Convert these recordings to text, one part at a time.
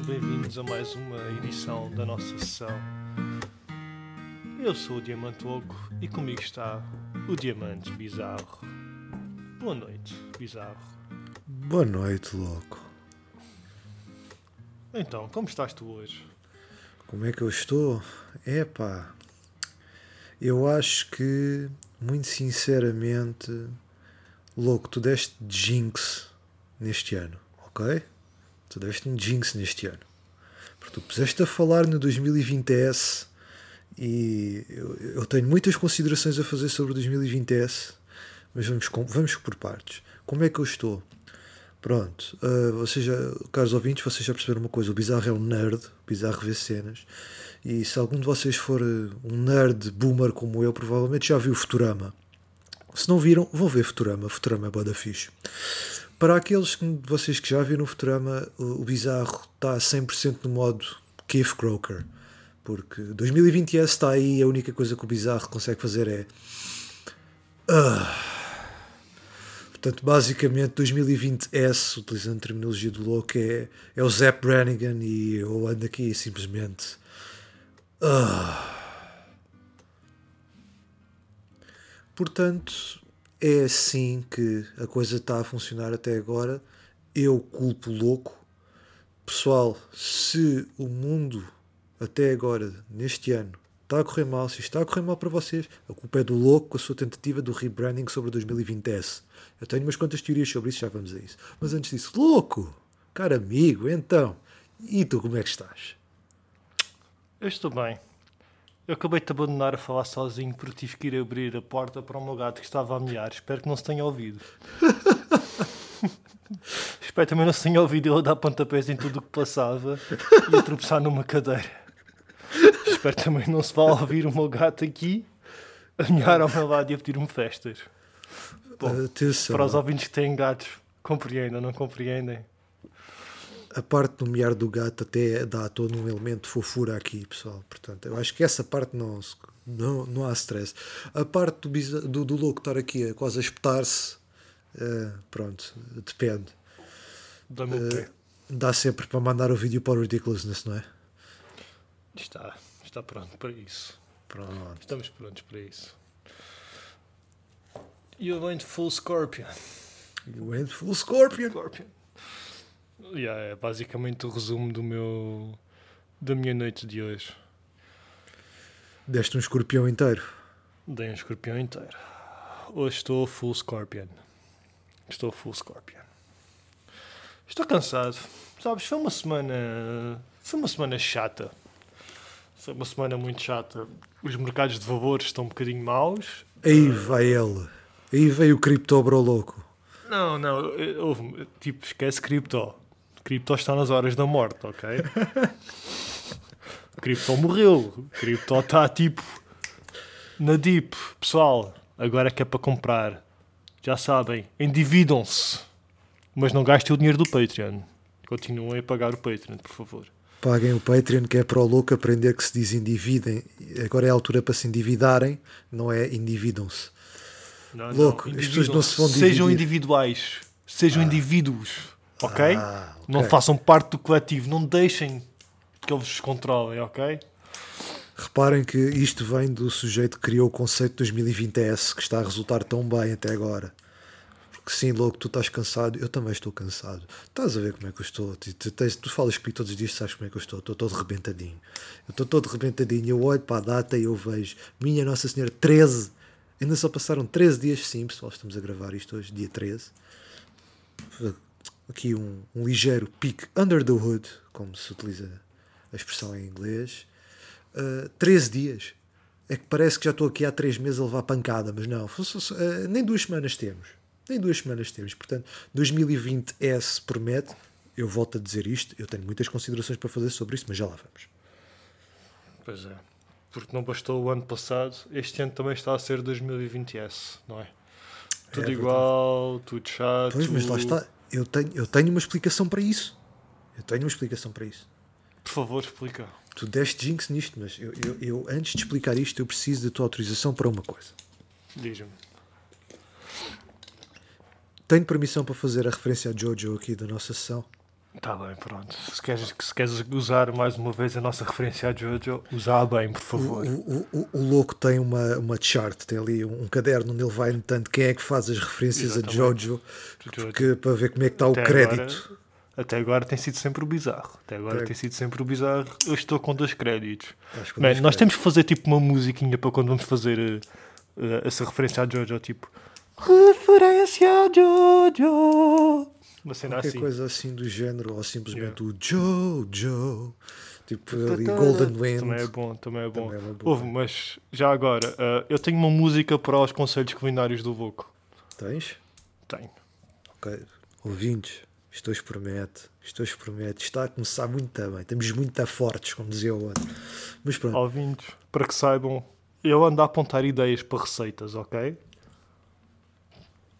Sejam bem-vindos a mais uma edição da nossa sessão. Eu sou o Diamante Louco e comigo está o Diamante Bizarro. Boa noite, Bizarro. Boa noite, louco. Então, como estás tu hoje? Como é que eu estou? Epá, eu acho que, muito sinceramente, louco, tu deste jinx neste ano, ok? Tu deste um jinx neste ano. Porque tu puseste a falar no 2020S e eu, eu tenho muitas considerações a fazer sobre o 2020S, mas vamos, vamos por partes. Como é que eu estou? Pronto, uh, vocês já, caros ouvintes, vocês já perceberam uma coisa: o Bizarro é um nerd, o Bizarro vê cenas, e se algum de vocês for uh, um nerd boomer como eu, provavelmente já viu Futurama. Se não viram, vão ver Futurama. Futurama é boa fixe. Para aqueles que- de vocês que já viram Futurama, o, o Bizarro está 100% no modo Keith Croker. Porque 2020 está aí e a única coisa que o Bizarro consegue fazer é. Portanto, basicamente, 2020S, utilizando a terminologia do louco, é, é o Zap Brannigan e eu ando aqui simplesmente. Ah. Portanto, é assim que a coisa está a funcionar até agora. Eu culpo louco. Pessoal, se o mundo até agora, neste ano, está a correr mal, se está a correr mal para vocês, a culpa é do louco com a sua tentativa do rebranding sobre o 2020S. Eu tenho umas quantas teorias sobre isso, já vamos a isso. Mas antes disso, louco, caro amigo, então, e tu como é que estás? Eu estou bem. Eu acabei de te abandonar a falar sozinho porque tive que ir abrir a porta para o meu gato que estava a miar. Espero que não se tenha ouvido. Espero também não se tenha ouvido ele a dar pontapés em tudo o que passava e a tropeçar numa cadeira. Espero também não se vá ouvir o meu gato aqui a miar ao meu lado e a pedir-me festas. Bom, Atenção, para os ouvintes que têm gatos, compreendam, não compreendem? A parte do miar do gato até dá todo um elemento de fofura aqui, pessoal. Portanto, eu acho que essa parte não, não, não há stress. A parte do, do, do louco estar aqui a quase a espetar-se, eh, pronto, depende. Dá pé. Dá sempre para mandar o vídeo para o Ridiculousness, não é? Está, está pronto para isso. Pronto. Estamos prontos para isso. You went full Scorpion. You went full Scorpion. Scorpion. Yeah, é basicamente o resumo do meu da minha noite de hoje. Deste um escorpião inteiro. Dei um escorpião inteiro. Hoje estou full Scorpion. Estou full Scorpion. Estou cansado. Sabes, foi uma semana. Foi uma semana chata. Foi uma semana muito chata. Os mercados de valores estão um bocadinho maus. Aí vai ele. Aí veio o Criptobro louco. Não, não, houve- tipo, esquece cripto. Cripto está nas horas da morte, ok? cripto morreu. Cripto está tipo na deep. Pessoal, agora é que é para comprar. Já sabem, endividam-se. Mas não gastem o dinheiro do Patreon. Continuem a pagar o Patreon, por favor. Paguem o Patreon, que é para o louco aprender que se diz endividem. Agora é a altura para se endividarem, não é endividam-se. Louco, as pessoas não se vão Sejam dividir. individuais. Sejam indivíduos. Ok? Ah, ok. Não façam parte do coletivo. Não deixem que eles vos controlem, ok? Reparem que isto vem do sujeito que criou o conceito 2020S, que está a resultar tão bem até agora. Porque sim, louco, tu estás cansado, eu também estou cansado. Estás a ver como é que eu estou? Tu, tu, tens- tu falas comigo todos os dias, sabes como é que eu estou? Estou todo rebentadinho. Eu estou todo rebentadinho. Eu olho para a data e eu vejo, minha Nossa Senhora, 13. Ainda só passaram 13 dias, sim, pessoal, estamos a gravar isto hoje, dia 13. Aqui um, um ligeiro peak under the hood, como se utiliza a expressão em inglês. Uh, 13 dias. É que parece que já estou aqui há 3 meses a levar pancada, mas não, uh, nem duas semanas temos. Nem duas semanas temos. Portanto, 2020S promete. Eu volto a dizer isto. Eu tenho muitas considerações para fazer sobre isto, mas já lá vamos. Pois é. Porque não bastou o ano passado, este ano também está a ser 2020S, não é? Tudo verdade. igual, tudo chato. Pois, mas lá está. Eu tenho, eu tenho uma explicação para isso. Eu tenho uma explicação para isso. Por favor, explica. Tu deste jinx nisto, mas eu, eu, eu, antes de explicar isto, eu preciso da tua autorização para uma coisa. Diz-me. Tenho permissão para fazer a referência a Jojo aqui da nossa sessão? Tá bem, pronto. Se queres, se queres usar mais uma vez a nossa referência a Jojo, usar bem, por favor. o, o, o louco tem uma, uma chart, tem ali um caderno onde ele vai anotando quem é que faz as referências a Exatamente. Jojo, Jojo. porque, para ver como é que está o crédito. agora- até agora tem sido sempre o bizarro. Até agora tem sido sempre o bizarro. Eu estou com dois créditos. Com Man, dois nós créditos. temos que fazer tipo uma musiquinha para quando vamos fazer eh, eh, essa referência a Jojo, tipo referência a Jojo. Uma cena Qualquer assim. coisa assim do género, ou simplesmente Yeah. o Jojo, tipo ali Golden Wind. Também é bom, também é bom. Também é. Ouve, mas já agora, eh, eu tenho uma música para os conselhos culinários do Louco. Tens? Tenho. Ok. Ouvintes, isto hoje promete, isto hoje promete, está a começar muito bem, estamos muito a fortes, como dizia o outro. Mas pronto, Ouvintes, para que saibam, eu ando a apontar ideias para receitas, ok?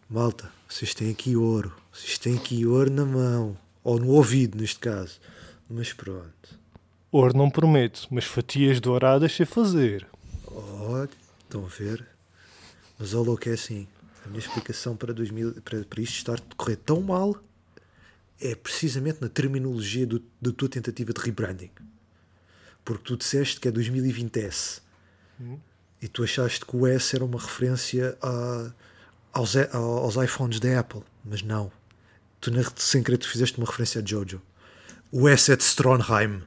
malta, vocês têm aqui ouro, vocês têm aqui ouro na mão, ou no ouvido neste caso. Mas pronto, Ouro não prometo, mas fatias douradas sei fazer. olha, estão a ver? Mas o louco é assim, a minha explicação para, 2000, para, para isto estar a correr tão mal é precisamente na terminologia do- da tua tentativa de rebranding. Porque tu disseste que é 2020S e tu achaste que o S era uma referência a- aos, aos iPhones da Apple, mas não. Tu na- sem querer tu fizeste uma referência a Jojo. O S é de Stronheim.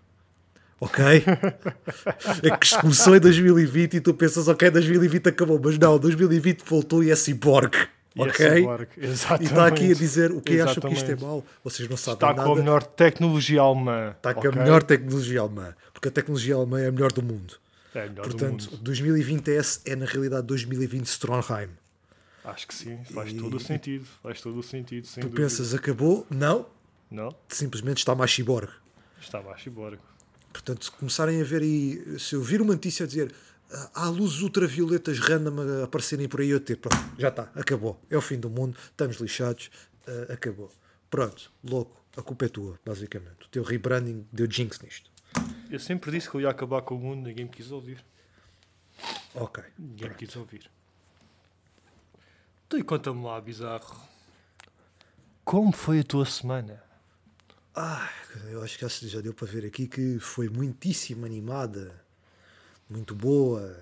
Ok? é que começou em 2020 e tu pensas, ok, 2020 acabou, mas não, 2020 voltou e é Cyborg. E é Ok? Cyborg, E exatamente. está aqui a dizer o que acham que isto é mau. Vocês não sabem Está nada. com a melhor tecnologia alemã. Está com a melhor tecnologia alemã. Porque a tecnologia alemã é a melhor do mundo. É a melhor Portanto, do mundo. 2020S é na realidade 2020 Stronheim. Acho que sim, faz E- todo o sentido. Faz todo o sentido, Tu dúvida. pensas, acabou? Não. Não? Simplesmente está mais cyborg. Está baixo e bora. Portanto, se começarem a ver aí, se eu vir uma notícia a dizer "Ah, há luzes ultravioletas random a aparecerem por aí, eu ter, pronto, já está, acabou. É o fim do mundo, estamos lixados, ah, acabou. Pronto, louco, a culpa é tua, basicamente. O teu rebranding deu jinx nisto. Eu sempre disse que eu ia acabar com o mundo, ninguém me quis ouvir. Ok. Ninguém me quis ouvir. Tu e conta-me lá, bizarro. Como foi a tua semana? Ah, eu acho que já deu para ver aqui que foi muitíssimo animada, muito boa,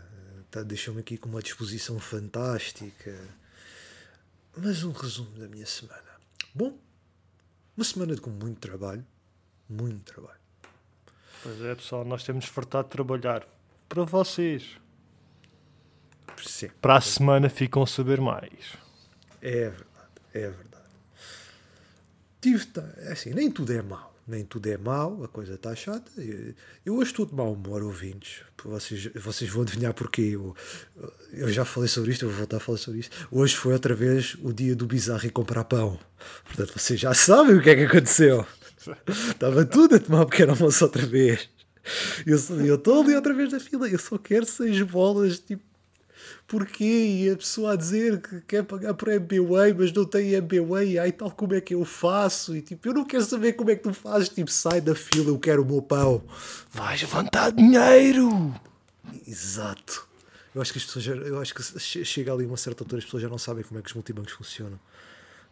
tá, deixou-me aqui com uma disposição fantástica. Mas um resumo da minha semana. Bom, uma semana com muito trabalho, muito trabalho. Pois é, pessoal, nós temos fartado de trabalhar. Para vocês. Sim, Para a semana ficam a saber mais. É verdade, é verdade. Tive, é assim, nem tudo é mau, nem tudo é mau, a coisa está chata. Eu, hoje estou de mau humor, ouvintes. Vocês, vocês vão adivinhar porquê. Eu, eu já falei sobre isto, eu vou voltar a falar sobre isto. Hoje foi outra vez o dia do bizarro e comprar pão. Portanto, vocês já sabem o que é que aconteceu. Estava tudo a tomar um pequeno almoço outra vez. Eu estou ali outra vez na fila, eu só quero seis bolas, tipo, porquê? E a pessoa a dizer que quer pagar por MBWay, mas não tem MBWay, ai tal como é que eu faço? E tipo, eu não quero saber como é que tu fazes, tipo, sai da fila, eu quero o meu pão. Vais levantar dinheiro! Exato. Eu acho que as pessoas já, eu acho que che- chega ali uma certa altura as pessoas já não sabem como é que os multibancos funcionam.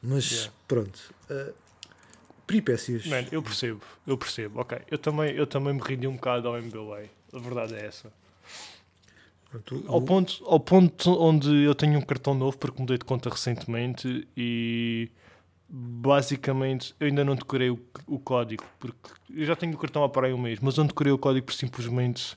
Mas Yeah. pronto. Uh, peripécias. Man, eu percebo, eu percebo. Ok, eu também, eu também me rendi um bocado ao MBA. A verdade é essa. Pronto, o- Ao ponto, ao ponto onde eu tenho um cartão novo porque mudei de conta recentemente e basicamente eu ainda não decorei o, o código porque eu já tenho o cartão há para aí um mês, mas não decorei o código por simplesmente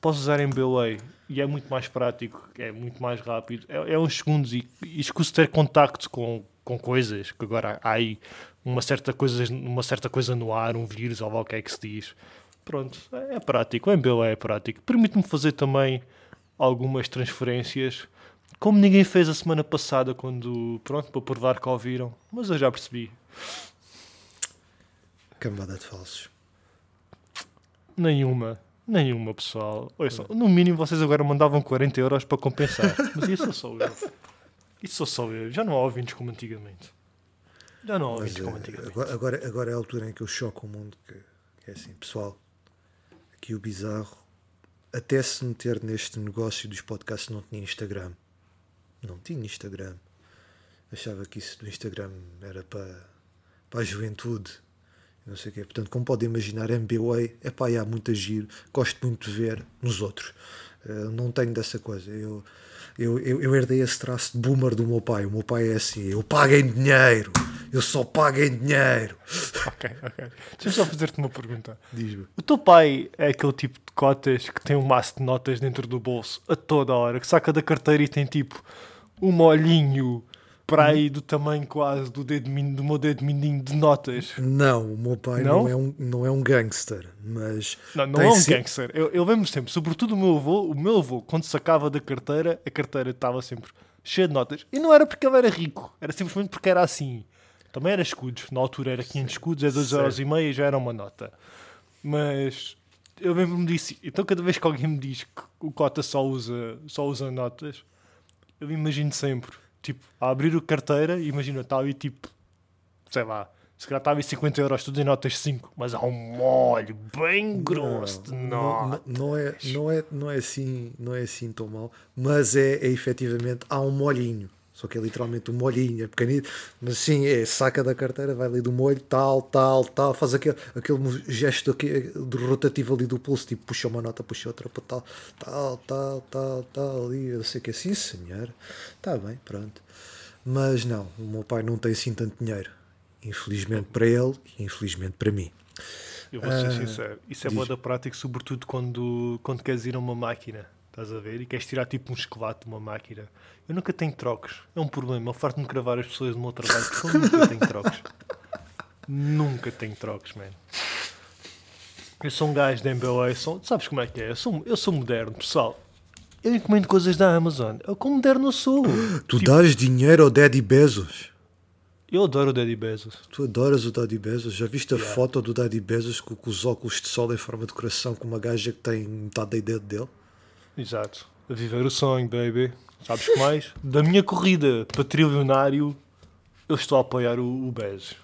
posso usar em MBA e é muito mais prático, é muito mais rápido, é, é uns segundos e, e escuso ter contacto com, com coisas que agora há aí uma certa, coisa, uma certa coisa no ar, um vírus ou lá o que é que se diz. Pronto, é, é prático, o MBA é prático. Permite-me fazer também algumas transferências, como ninguém fez a semana passada, quando, pronto, para provar que ouviram, mas eu já percebi. Cambada de falsos. Nenhuma, nenhuma, pessoal. Ouçam, no mínimo vocês agora mandavam 40 euros para compensar, mas isso sou eu. Isso sou só eu, já não há ouvintes como antigamente. Já não há Mas, ouvintes como uh, antigamente. agora, agora, agora é a altura em que eu choco o mundo. Que, que é assim, pessoal, aqui o bizarro, até se meter neste negócio dos podcasts, não tinha Instagram. Não tinha Instagram. Achava que isso do Instagram era para, para a juventude. Não sei o quê. Portanto, como podem imaginar, MBWay, é pá, há muito giro, gosto muito de ver nos outros. Uh, não tenho dessa coisa. Eu, eu, eu, herdei esse traço de boomer do meu pai. O meu pai é assim: eu pago em dinheiro, eu só pago em dinheiro. Ok, ok. Deixa-me só fazer-te uma pergunta. Diz-me. O teu pai é aquele tipo de cotas que tem um maço de notas dentro do bolso a toda hora, que saca da carteira e tem tipo um molhinho para aí do tamanho quase do, dedo, do meu dedo mindinho de notas. Não, o meu pai não, não é, um, não é um gangster, mas. Não, não é um sempre... gangster. Eu, eu lembro sempre, sobretudo o meu avô, o meu avô, quando sacava da carteira, a carteira estava sempre cheia de notas. E não era porque ele era rico, era simplesmente porque era assim. Também era escudos, na altura era 500 escudos, é 2,5 euros e meio, já era uma nota. Mas eu lembro-me disso. Então, cada vez que alguém me diz que o Cota só usa, só usa notas, eu imagino sempre tipo, a abrir o carteira, imagina, está ali tipo, sei lá, se calhar está ali 50 euros, tudo em notas 5, mas há um molho bem grosso de notas. Não, não, é, não, é, não, é assim, não é assim tão mal, mas é, é efetivamente, há um molhinho. Só que é literalmente um molhinho, é pequenito, mas sim, é saca da carteira, vai ali do molho, tal, tal, tal, faz aquele, aquele gesto aqui, do rotativo ali do pulso, tipo puxa uma nota, puxa outra, para tal, tal, tal, tal, tal, ali, eu sei que é assim, senhor, está bem, pronto. Mas não, o meu pai não tem assim tanto dinheiro, infelizmente para ele e infelizmente para mim. Eu vou ser ah, sincero, isso é boa da prática, sobretudo quando, quando queres ir a uma máquina Estás a ver? E queres tirar tipo um esqueleto de uma máquina. Eu nunca tenho trocos. É um problema. Eu farto-me gravar as pessoas do meu trabalho porque eu nunca tenho trocos. nunca tenho trocos, man. Eu sou um gajo da MBA. Sou, sabes como é que é? Eu sou, eu sou moderno, pessoal. Eu encomendo coisas da Amazon. Eu como moderno eu sou. Tu tipo, dás dinheiro ao Daddy Bezos? Eu adoro o Daddy Bezos. Tu adoras o Daddy Bezos? Já viste a yeah. foto do Daddy Bezos com, com, os óculos de sol em forma de coração com uma gaja que tem metade da dedo dele? Exato. A viver o sonho, baby. Sabes que mais? Da minha corrida para trilionário, eu estou a apoiar o, o Bez.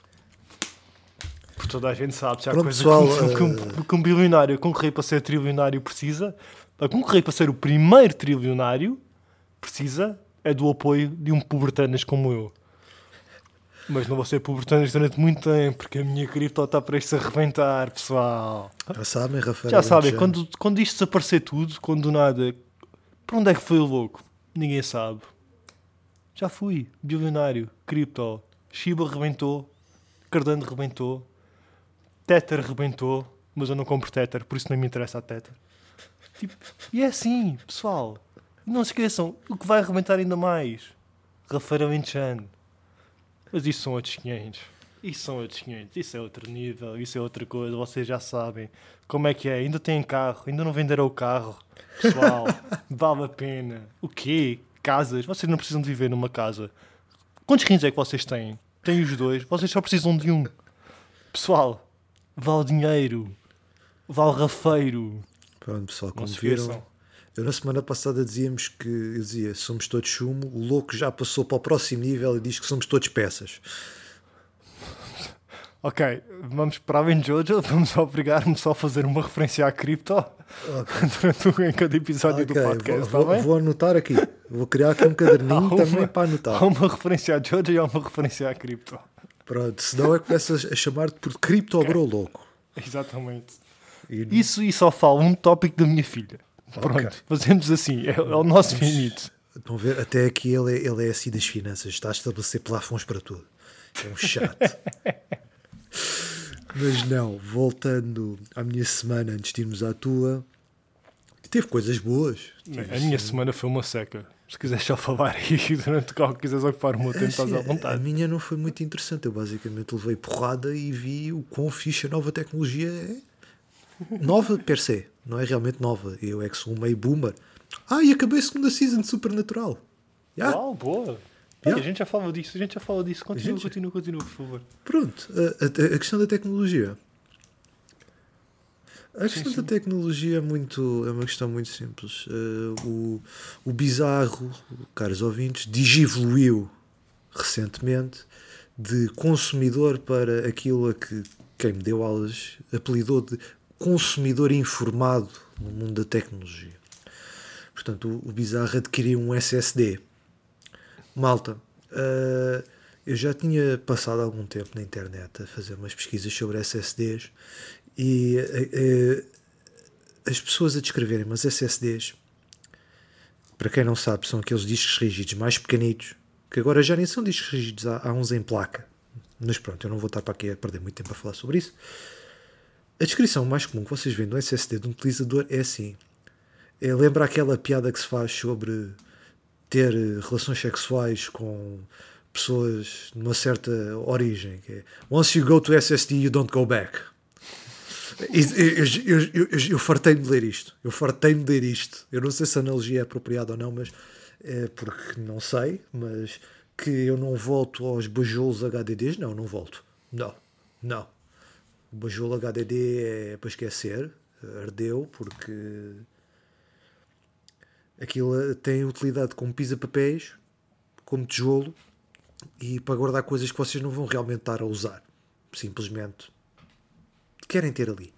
Porque toda a gente sabe, se há Pronto, coisa pessoal, que, que, uh... que um bilionário a concorrer para ser trilionário precisa, para concorrer para ser o primeiro trilionário, precisa é do apoio de um pubertanas como eu. Mas não vou ser pubertanas durante muito tempo, porque a minha cripto está prestes a reventar, pessoal. Já sabem, Rafael. Já sabem, quando, quando isto desaparecer tudo, quando do nada, para onde é que foi o louco? Ninguém sabe. Já fui, bilionário, cripto, Shiba rebentou, Cardano rebentou, Tether rebentou, mas eu não compro Tether, por isso não me interessa a Tether. Tipo, e é assim, pessoal. Não se esqueçam, o que vai arrebentar ainda mais? Rafael Enchan. Mas isso são outros 500. Isso são outros 500. Isso é outro nível, isso é outra coisa. Vocês já sabem como é que é. Ainda têm carro, ainda não venderam o carro. Pessoal, vale a pena. O quê? Casas? Vocês não precisam de viver numa casa. Quantos rins é que vocês têm? Têm os dois. Vocês só precisam de um. Pessoal, vale dinheiro. Vale rafeiro. Pronto, pessoal, como viram, eu na semana passada dizíamos que eu dizia somos todos sumo, o louco já passou para o próximo nível e diz que somos todos peças. Ok, vamos para além de Jojo, vamos obrigar-me só a fazer uma referência à cripto okay. durante em cada episódio okay, do podcast. Vou, tá vou, anotar aqui, vou criar aqui um caderninho uma, também para anotar. Há uma referência a Jojo e há uma referência à cripto. Pronto, senão é que começas a chamar-te por cripto okay. bro louco. Exatamente. E... Isso e só falo um tópico da minha filha. Pronto, okay. fazemos assim, é, é o nosso Vamos, limite. Estão a ver? Até aqui ele é, ele é assim das finanças, está a estabelecer plafons para tudo. É um chato. Mas não, voltando à minha semana antes de irmos à tua, teve coisas boas. Teve, a minha semana foi uma seca. Se quiseres só falar aí durante qual quiseres ocupar o meu tempo, estás à vontade. A minha não foi muito interessante. Eu basicamente levei porrada e vi o quão fixe a nova tecnologia é. Nova per se não é realmente nova. Eu é que sou um meio boomer. Ah, e acabei a segunda season de Supernatural. Yeah. Uau, boa. Yeah. a gente já fala disso, a gente já fala disso. Continua, gente... continua, continua, por favor. Pronto, a, a, a questão da tecnologia. A questão sim, sim. da tecnologia é, muito, é uma questão muito simples. Uh, o, o bizarro, caros ouvintes, digivoluiu recentemente de consumidor para aquilo a que quem me deu aulas apelidou de consumidor informado no mundo da tecnologia. Portanto, o, Bizarro adquiriu um SSD. Malta, uh, Eu já tinha passado algum tempo na internet a fazer umas pesquisas sobre SSDs e eh, eh, as pessoas a descreverem umas SSDs, para quem não sabe, são aqueles discos rígidos mais pequenitos, que agora já nem são discos rígidos, há, há uns em placa. Mas pronto, eu não vou estar para aqui a perder muito tempo a falar sobre isso. A descrição mais comum que vocês veem do SSD de um utilizador é assim. É, lembra aquela piada que se faz sobre ter eh, relações sexuais com pessoas de uma certa origem. É, Once you go to SSD, you don't go back. Eu, eu, eu, eu fartei-me de ler isto. Eu fartei-me de ler isto. Eu não sei se a analogia é apropriada ou não, mas é porque não sei. Mas que eu não volto aos bajolos HDDs, não, não volto. Não, não. O bajolo HDD é para esquecer. Ardeu porque aquilo tem utilidade como pisa-papéis, como tijolo e para guardar coisas que vocês não vão realmente estar a usar. Simplesmente querem ter ali.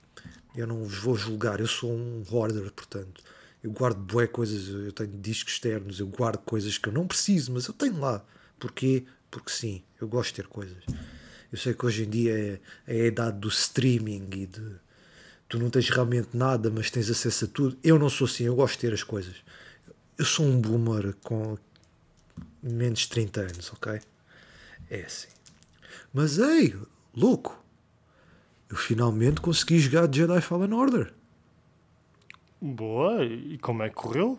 Eu não vos vou julgar, eu sou um hoarder, portanto, eu guardo bué coisas, eu tenho discos externos, eu guardo coisas que eu não preciso, mas eu tenho lá. Porquê? Porque sim, eu gosto de ter coisas. Eu sei que hoje em dia é, é a idade do streaming e de tu não tens realmente nada, mas tens acesso a tudo. Eu não sou assim, eu gosto de ter as coisas. Eu sou um boomer com menos de 30 anos, ok? É assim. Mas ei, louco, eu finalmente consegui jogar Jedi Fallen Order. Boa, e como é que correu?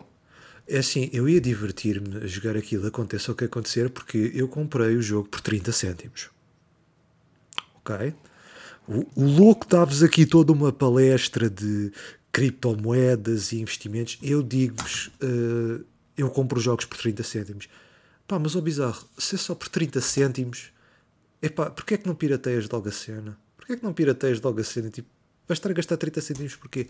É assim, eu ia divertir-me a jogar aquilo, aconteça o que acontecer, porque eu comprei o jogo por 30 cêntimos. Ok? O, o louco dá-vos aqui toda uma palestra de criptomoedas e investimentos. Eu digo-vos, uh, eu compro jogos por 30 cêntimos. Pá, mas o bizarro, se é só por 30 cêntimos, epá, porquê é que não pirateias logo a cena? Porquê é que não pirateias logo a cena? Tipo, vais estar a gastar 30 cêntimos porquê?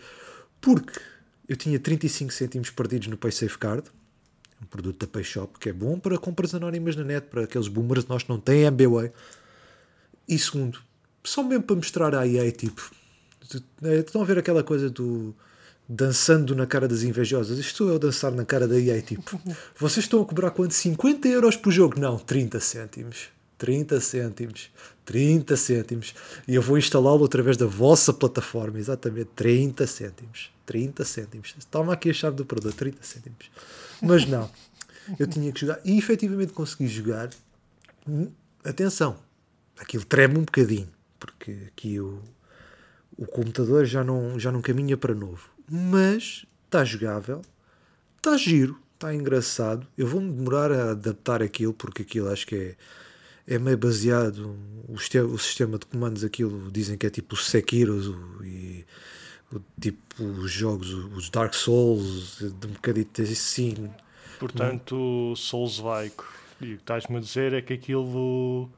Porque eu tinha 35 cêntimos perdidos no PaySafeCard, um produto da PayShop que é bom para compras anónimas na net, para aqueles boomers nós não têm MBWay. E segundo, só mesmo para mostrar à EA, tipo, estão a ver aquela coisa do dançando na cara das invejosas. Isto é o dançar na cara da EA, tipo, vocês estão a cobrar quanto? 50 euros por jogo? Não, 30 cêntimos. 30 cêntimos. 30 cêntimos. E eu vou instalá-lo através da vossa plataforma, exatamente, 30 cêntimos. 30 cêntimos. Toma aqui a chave do produto, 30 cêntimos. Mas não, eu tinha que jogar. E efetivamente consegui jogar. Atenção, aquilo treme um bocadinho, porque aqui o, o computador já não, já não caminha para novo. Mas está jogável, está giro, está engraçado. Eu vou-me demorar a adaptar aquilo, porque aquilo acho que é é meio baseado o, o sistema de comandos aquilo dizem que é tipo o Sekiro e o, tipo os jogos os Dark Souls de um bocadito assim portanto Souls-like e o que estás-me a dizer é que aquilo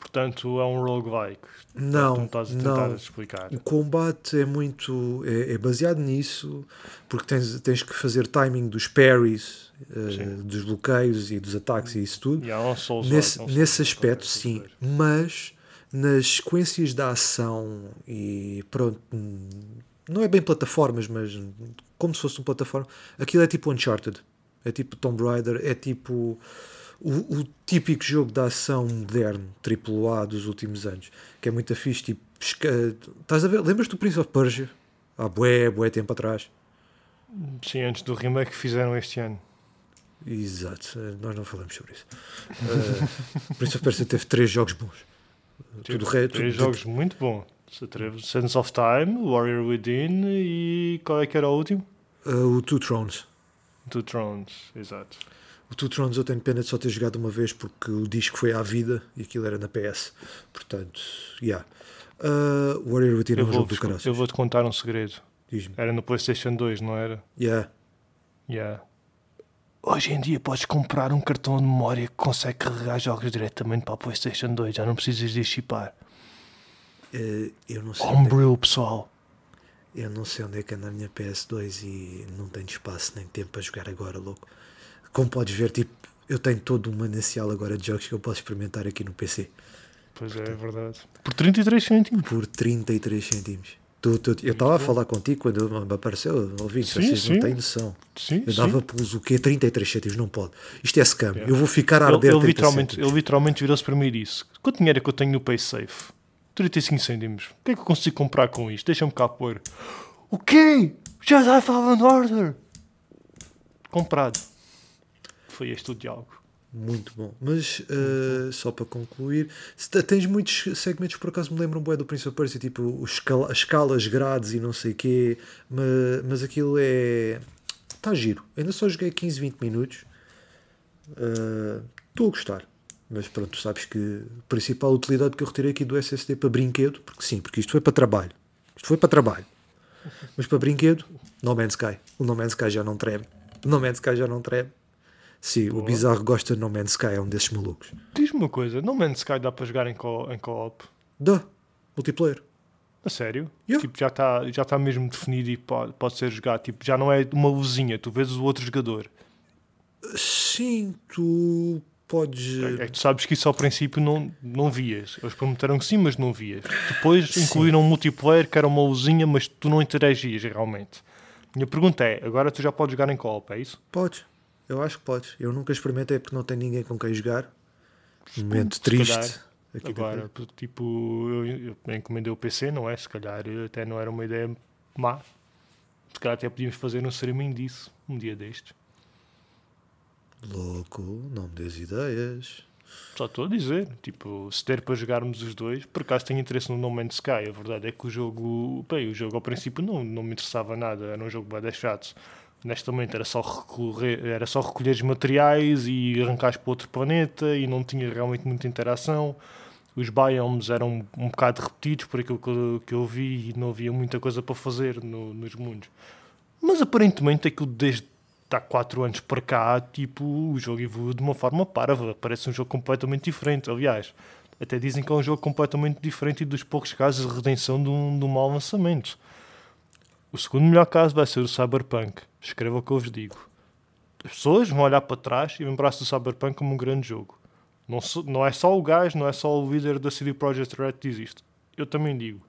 portanto é um roguelike. Não, estás a tentar não. explicar. O combate é muito é, é, baseado nisso porque tens, tens que fazer timing dos parries uh, dos bloqueios e dos ataques e isso tudo. Yeah, um nesse, um nesse aspecto sim. Mas nas sequências da ação e pronto não é bem plataformas mas como se fosse uma plataforma aquilo é tipo Uncharted. É tipo Tomb Raider é tipo o, o, típico jogo de ação moderno, AAA dos últimos anos, que é muito fixe, tipo, estás a ver, lembras do Prince of Persia? Há bué, bué tempo atrás. Sim, antes do remake que fizeram este ano. Exato, nós não falamos sobre isso. uh, Prince of Persia teve três jogos bons. Tudo re, três tudo, jogos muito bons. Sense of Time, Warrior Within e qual é que era o último? Uh, o Two Thrones. Two Thrones, exato. O Two Thrones eu tenho pena de só ter jogado uma vez porque o disco foi à vida e aquilo era na PS. Portanto, yeah. Uh, Warrior Within é um jogo do caralho. Eu vou-te contar um segredo. Era no PlayStation 2, não era? Yeah. Yeah. Hoje em dia podes comprar um cartão de memória que consegue carregar jogos diretamente para a PlayStation 2. Já não precisas de chipar. Uh, eu não sei. Homebrew, é... pessoal. Eu não sei onde é que anda a minha PS2 e não tenho espaço nem tempo para jogar agora, louco como podes ver, tipo, eu tenho todo um manancial agora de jogos que eu posso experimentar aqui no PC. Pois é, é verdade. Por 33 cêntimos. Por 33 cêntimos. Tu, tu, eu estava a falar contigo quando me apareceu, ouvi, Sim, vocês sim. não têm noção. Sim, Eu sim. dava pelos o quê? 33 cêntimos, não pode. Isto é scam. Eu vou ficar a Ele, arder ele 30 literalmente, cêntimos. ele literalmente virou-se para mim e disse: Quanto dinheiro é que eu tenho no PaySafe? 35 cêntimos. O que é que eu consigo comprar com isto? Deixa-me cá pôr. O quê? Jedi Fallen Order! Comprado. Foi este o diálogo. Muito bom. Mas uh, só para concluir, se tens muitos segmentos que por acaso me lembram bué do Prince of Persia, tipo os escala, as escalas, grades e não sei o quê, mas, mas aquilo é. Está giro. Ainda só joguei 15, 20 minutos. Uh, Estou a gostar. Mas pronto, tu sabes que a principal utilidade que eu retirei aqui do SSD para brinquedo, porque sim, porque isto foi para trabalho. Isto foi para trabalho. Mas para brinquedo, No Man's Sky. O No Man's Sky já não treme. O No Man's Sky já não treme. Sim, o Bizarro gosta de No Man's Sky, é um desses malucos. Diz-me uma coisa: No Man's Sky dá para jogar em co- co-op? Dá, multiplayer. a sério? Yeah. Tipo, já está já tá mesmo definido e pode, pode ser jogado. Tipo, já não é uma luzinha, tu vês o outro jogador. Sim, tu podes. É que tu sabes que isso ao princípio não, não vias. Eles prometeram que sim, mas não vias. Depois incluíram um multiplayer que era uma luzinha, mas tu não interagias realmente. Minha pergunta é: agora tu já podes jogar em co-op, é isso? Podes. Eu acho que podes. Eu nunca experimentei porque não tenho ninguém com quem jogar. Momento se triste. calhar, Agora, tipo, eu, eu encomendei o PC, não é? Se calhar até não era uma ideia má. Se calhar até podíamos fazer um streaming disso um dia destes. Louco, não me des ideias. Só estou a dizer, tipo, se der para jogarmos os dois, por acaso tenho interesse no No Man's Sky. A verdade é que o jogo, bem, o jogo ao princípio não, não me interessava nada, era um jogo bem chato. Honestamente, era só, recorrer, era só recolher os materiais e arrancar para outro planeta e não tinha realmente muita interação. Os biomes eram um bocado repetidos por aquilo que eu, que eu vi e não havia muita coisa para fazer no- nos mundos. Mas aparentemente aquilo desde há 4 anos para cá, tipo, o jogo evoluiu de uma forma parva. Parece um jogo completamente diferente. Aliás, até dizem que é um jogo completamente diferente e dos poucos casos de redenção de um, de um mau lançamento. O segundo melhor caso vai ser o Cyberpunk. Escreva o que eu vos digo. As pessoas vão olhar para trás e lembrar-se do Cyberpunk como um grande jogo. Não, so- não é só o gajo, não é só o líder da CD Projekt Red que diz isto. Eu também digo.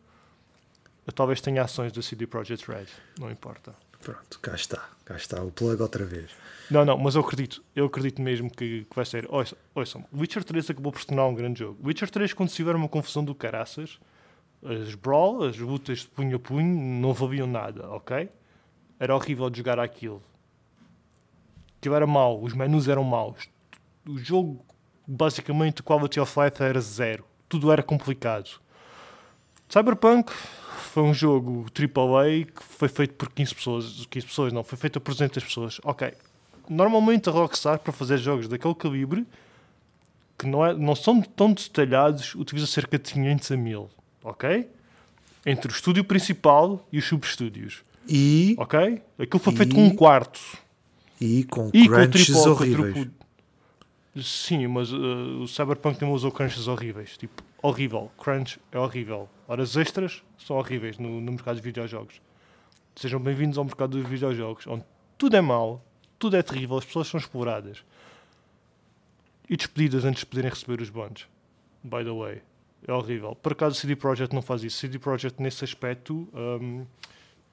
Eu talvez tenha ações da CD Projekt Red. Não importa. Pronto, cá está. Cá está o plug outra vez. Não, não, mas eu acredito, eu acredito mesmo que, que vai ser. Ouçam, ouçam, Witcher 3 acabou por se tornar um grande jogo. Witcher 3, quando se tiver uma confusão do caraças, as brawl, as lutas de punho a punho, não valiam nada, ok? Era horrível de jogar aquilo. Aquilo era mau, os menus eram maus. O jogo, basicamente, quality of life era zero. Tudo era complicado. Cyberpunk foi um jogo AAA que foi feito por 15 pessoas. 15 pessoas não, foi feito por 200 pessoas. Ok. Normalmente a Rockstar, para fazer jogos daquele calibre, que não, é, não são tão detalhados, utiliza cerca de 500 a 1000. Ok? Entre o estúdio principal e os subestúdios. E, Ok? Aquilo foi feito E- com um quarto. e com E crunches com o horríveis. Sim, mas uh, o Cyberpunk também usou crunches horríveis. Tipo, horrível. Crunch é horrível. Horas extras são horríveis no, no mercado de videojogos. Sejam bem-vindos ao mercado dos videojogos, onde tudo é mau, tudo é terrível, as pessoas são exploradas. E despedidas antes de poderem receber os bónus. By the way. É horrível. Por acaso o CD Projekt não faz isso. CD Projekt nesse aspecto um,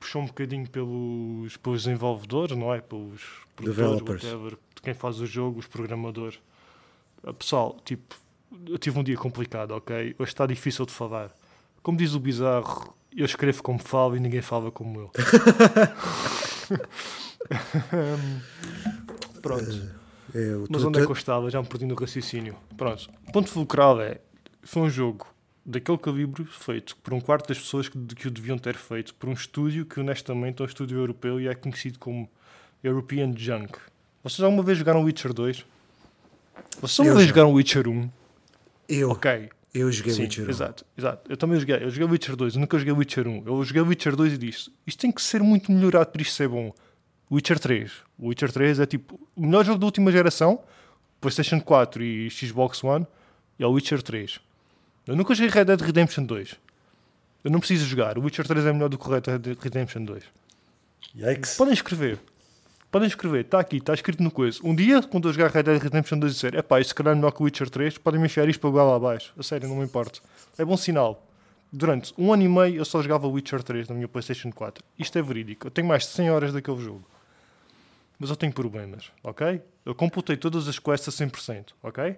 puxou um bocadinho pelos, pelos desenvolvedores, não é? Pelos produtores, Developers. whatever, de quem faz o jogo, os programadores. Ah, Pessoal, tipo, eu tive um dia complicado, ok? Hoje está difícil de falar. Como diz o Bizarro, eu escrevo como falo e ninguém fala como eu. Hum, Pronto. É, o Mas onde é que eu estava? Já me perdi no raciocínio. Pronto. O ponto fulcral é: foi um jogo daquele calibre feito por um quarto das pessoas que, que o deviam ter feito, por um estúdio que, honestamente, é um estúdio europeu e é conhecido como European Junk. Vocês alguma vez jogaram Witcher 2? Vocês alguma Eu vez jogaram Witcher 1? eu, Ok. eu joguei Sim, Witcher 1. exato, exato. Eu também joguei. Eu joguei Witcher 2, eu nunca joguei Witcher 1. Eu joguei Witcher 2 e disse: isto tem que ser muito melhorado para isto ser bom. Witcher 3. O Witcher 3 é tipo o melhor jogo da última geração, PlayStation 4 e Xbox One, é o Witcher 3. Eu nunca joguei Red Dead Redemption 2. Eu não preciso jogar. O Witcher 3 é melhor do que o Red Dead Redemption 2. Yikes. Podem escrever. Podem escrever. Está aqui, está escrito no coisa. Um dia, quando eu jogar Red Dead Redemption 2 e dizer, epá, isto se calhar é melhor que o Witcher 3, podem me enfiar isto para o lá abaixo. A sério, não me importa. É bom sinal. Durante um ano e meio eu só jogava Witcher 3 na minha PlayStation 4. Isto é verídico. Eu tenho mais de 100 horas daquele jogo. Mas eu tenho problemas, ok? Eu computei todas as quests a 100%, ok?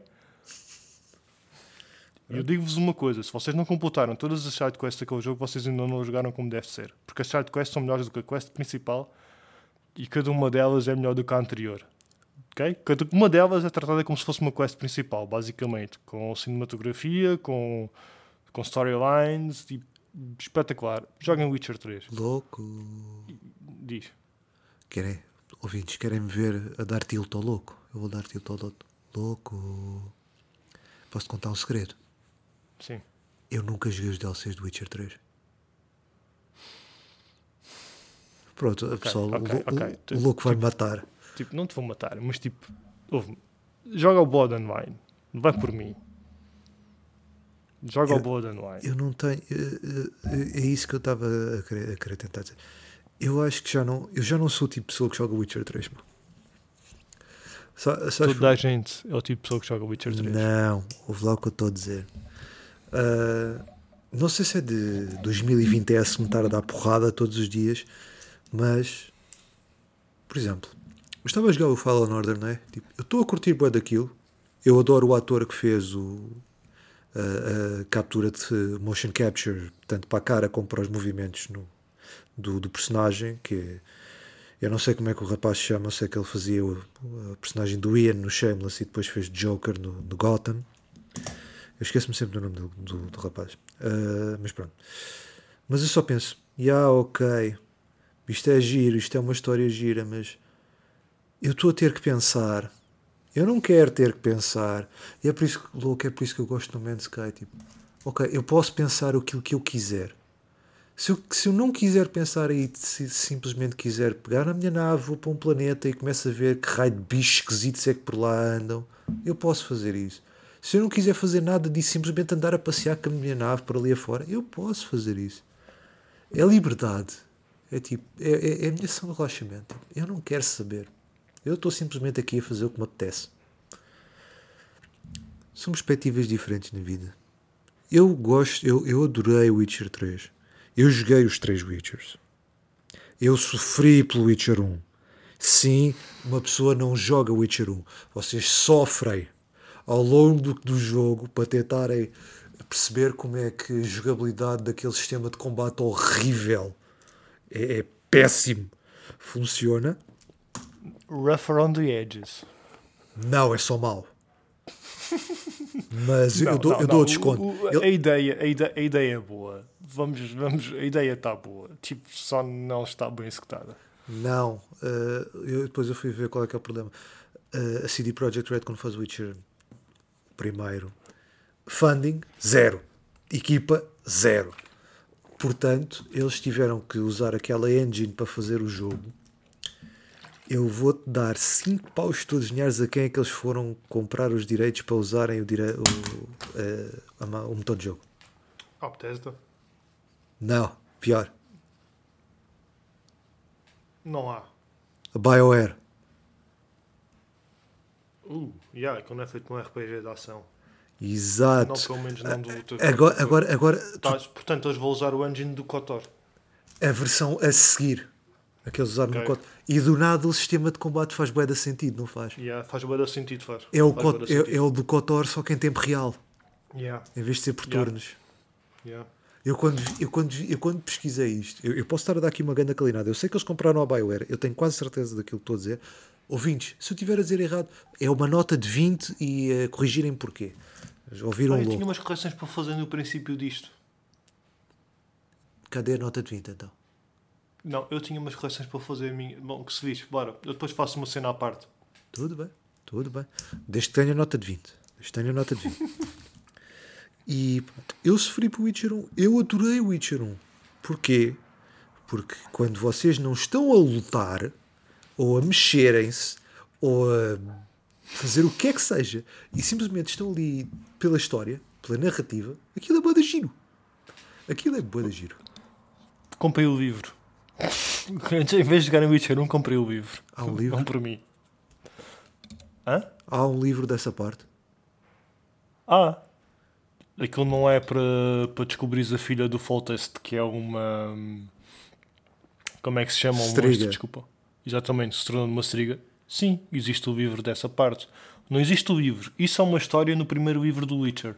E eu digo-vos uma coisa: se vocês não computaram todas as sidequests daquele jogo, vocês ainda não jogaram como deve ser. Porque as sidequests são melhores do que a quest principal e cada uma delas é melhor do que a anterior. ok? Cada uma delas é tratada como se fosse uma quest principal, basicamente, com cinematografia, com, com storylines, tipo, espetacular. Joguem Witcher 3. Louco. Diz. Querem, ouvintes, querem me ver a dar tilt ao louco? Eu vou dar tilt ao louco. Louco. Posso-te contar um segredo? Sim. Eu nunca joguei os DLCs do Witcher 3. Pronto, pessoal, o, ok, o- ok. o louco vai me matar. Tipo, não te vou matar, mas tipo, ouve joga o Blood and Wine. Vai por mim. Joga o Eu- Blood and Wine. Eu não tenho. eh, É isso que eu estava a querer, a querer tentar dizer. Eu acho que já não. Eu já não sou o tipo de pessoa que joga Witcher 3, mano. Toda a gente é o tipo de pessoa que joga Witcher 3. Não, ouve lá o que eu estou a dizer. Ah, não sei se é de 2020 é se me estar a dar porrada todos os dias, mas, por exemplo, estava a jogar o Fallen Order, não é? Tipo, eu estou a curtir bué daquilo. Eu adoro o ator que fez o, a, a captura de motion capture, tanto para a cara como para os movimentos no- do, do personagem, que é- eu não sei como é que o rapaz chama, sei que ele fazia o, a personagem do Ian no Shameless e depois fez Joker no, no Gotham. Eu esqueço-me sempre do nome do, do, do rapaz. Ah, mas pronto. Mas eu só penso, já ok, isto é giro, isto é uma história gira, mas eu estou a ter que pensar. Eu não quero ter que pensar. E é por isso que, louco, é por isso que eu gosto do Man's Sky. Tipo, ok, eu posso pensar aquilo que eu quiser. Se eu, se eu não quiser pensar aí, se simplesmente quiser pegar na minha nave, vou para um planeta e começo a ver que raio de bichos esquisitos é que por lá andam, eu posso fazer isso. Se eu não quiser fazer nada disso, simplesmente andar a passear com a minha nave por ali afora, eu posso fazer isso. É liberdade. É tipo, é, é, é a minha ação de relaxamento. Eu não quero saber. Eu estou simplesmente aqui a fazer o que me apetece. São perspectivas diferentes na vida. Eu gosto, eu, eu adorei o Witcher 3. Eu joguei os três Witchers. Eu sofri pelo Witcher 1. Sim, uma pessoa não joga Witcher 1. Vocês sofrem ao longo do, do jogo para tentarem perceber como é que a jogabilidade daquele sistema de combate horrível é, é péssimo funciona. Rough around the edges. Não, é só mau. Mas eu Não, dou, não, eu dou o- desconto. o- Ele- a, ideia, a, ideia, a ideia é boa. Vamos, vamos, a ideia está boa. Tipo, só não está bem executada. Não, eh, eu, depois eu fui ver qual é que é o problema. Eh, a CD Projekt Red, quando faz Witcher primeiro, funding, zero. Equipa, zero. Portanto, eles tiveram que usar aquela engine para fazer o jogo. Eu vou-te dar 5 paus todos dinheiros a quem é que eles foram comprar os direitos para usarem o, dire... o, a ma- o motor de jogo. Oh, Bethesda. Não, pior. Não há. A BioWare. Uh, yeah, que não é feito um RPG de ação. Exato. Não, pelo menos não do teu. Agora, agora, agora Tás- portanto, eles vão usar o engine do Kotor. a versão a seguir a que eles usaram no Ok. COD. E do nada o sistema de combate faz bué de sentido, não faz? Yeah, faz bem sentido, faz. É o, faz bué é, é o do KOTOR, só que em tempo real, Yeah, em vez de ser por turnos. yeah. Eu quando, eu, quando, eu quando pesquisei isto, eu, eu posso estar a dar aqui uma grande calinada. Eu sei que eles compraram a Bioware, eu tenho quase certeza daquilo que estou a dizer. Ouvintes, se eu estiver a dizer errado, é uma nota de 20 e eh, corrigirem porquê. Ouviram Ah, eu logo. tinha umas correções para fazer no princípio disto. Cadê a nota de 20 então? Não, eu tinha umas correções para fazer a minha. Bom, que se diz, bora. Eu depois faço uma cena à parte. Tudo bem, tudo bem. Desde que tenha nota de 20. Desde que tenha nota de 20. e pronto, eu sofri por Witcher 1. Eu adorei o Witcher 1. Porquê? Porque quando vocês não estão a lutar, ou a mexerem-se, ou a fazer o que é que seja, e simplesmente estão ali pela história, pela narrativa, aquilo é boa de giro. Aquilo é boa de giro. Comprei o livro. Em vez de jogar em Witcher 1, comprei o livro. Há um livro? Não por mim. Hã? Há um livro dessa parte. Ah! aquilo não é para, para descobrir a filha do Foltest, que é uma. Como é que se chama? Um monstro, desculpa. Exatamente, se tornou uma striga. Sim, existe o livro dessa parte. Não existe o livro. Isso é uma história no primeiro livro do Witcher.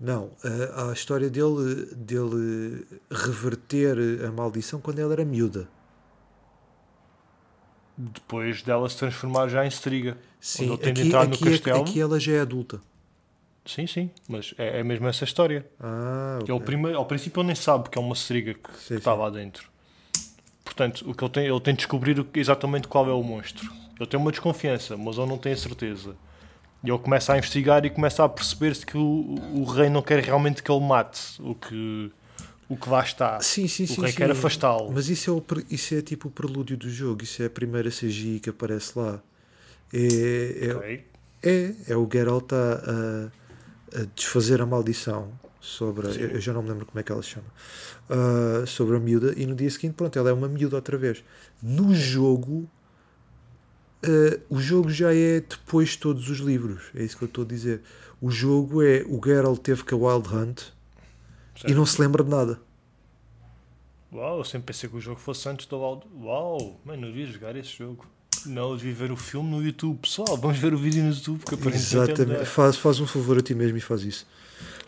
Não, a, a história dele, dele reverter a maldição quando ela era miúda. Depois dela se transformar já em striga. Sim, onde ele tem de entrar no é- castelo. aqui ela já é adulta. Sim, sim, mas é, é mesmo essa história. Ah, Que ele, ok. primeiro, ao princípio ele nem sabe que é uma striga que, Sim, que está sim. lá dentro. Portanto, o que ele tem, ele tem de descobrir o exatamente qual é o monstro. Ele tem uma desconfiança, mas ele não tem a certeza. E ele começa a investigar e começa a perceber-se que o, o rei não quer realmente que ele mate o que, o que lá está. Sim, sim, o sim. rei sim. quer afastá-lo. Mas isso é, o, isso é tipo o prelúdio do jogo. Isso é a primeira CGI que aparece lá. É, é, Ok? é, é o Geralt a, a, a desfazer a maldição sobre. eu, eu já não me lembro como é que ela se chama. Ah, sobre a miúda. E no dia seguinte, pronto, ela é uma miúda outra vez. No jogo. ah, o jogo já é depois de todos os livros, é isso que eu estou a dizer. O jogo é o Geralt teve com a Wild Hunt e Certo. não se lembra de nada. Uau, eu sempre pensei que o jogo fosse antes do Wild. Uau, mano, eu devia jogar esse jogo. Não, eu devia ver o filme no YouTube. Pessoal, vamos ver o vídeo no YouTube que aparentemente Exatamente. Faz, faz um favor a ti mesmo e faz isso.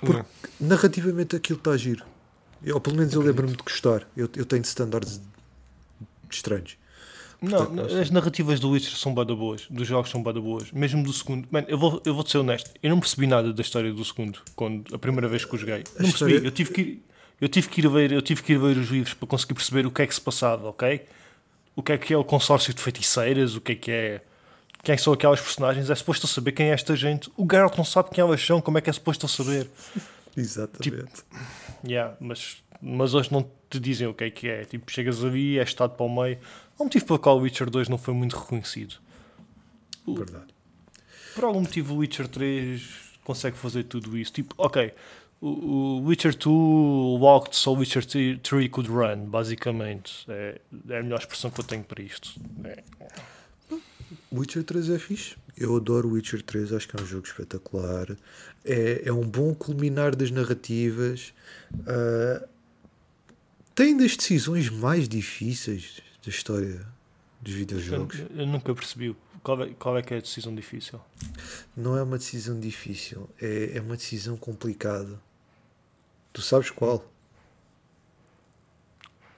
Porque Não. narrativamente aquilo está giro. Eu, ou pelo menos eu lembro-me de gostar. Eu, eu tenho standards estranhos. Não, Portanto, não, não sei. as narrativas do Witcher são bada boas, dos jogos são bada boas, mesmo do segundo. Mano, eu vou, eu vou ser honesto, eu não percebi nada da história do segundo, quando a primeira vez que o joguei. Não percebi, história- eu tive que ir, eu tive que ir ver, eu tive que ir ver os livros para conseguir perceber o que é que se passava, ok? O que é que é o consórcio de feiticeiras, o que é que é quem são aquelas personagens, é suposto saber quem é esta gente. O Geralt não sabe quem elas são, como é que é suposto saber? Exatamente. Yeah, mas, mas hoje não te dizem o que é que é. Tipo, chegas ali, é estado para o meio. Há um motivo pelo qual o Witcher 2 não foi muito reconhecido. Verdade. Por algum motivo o Witcher 3 consegue fazer tudo isso. Tipo, ok, o, o Witcher 2 walked so Witcher 3 could run, basicamente. É, é a melhor expressão que eu tenho para isto. É. Witcher 3 é fixe. Eu adoro Witcher 3, acho que é um jogo espetacular. É, é um bom culminar das narrativas. Ah, tem das decisões mais difíceis da história dos Eu, videojogos. eu nunca percebi qual é, qual é que é a decisão difícil. Não é uma decisão difícil, é, é uma decisão complicada. Tu sabes qual?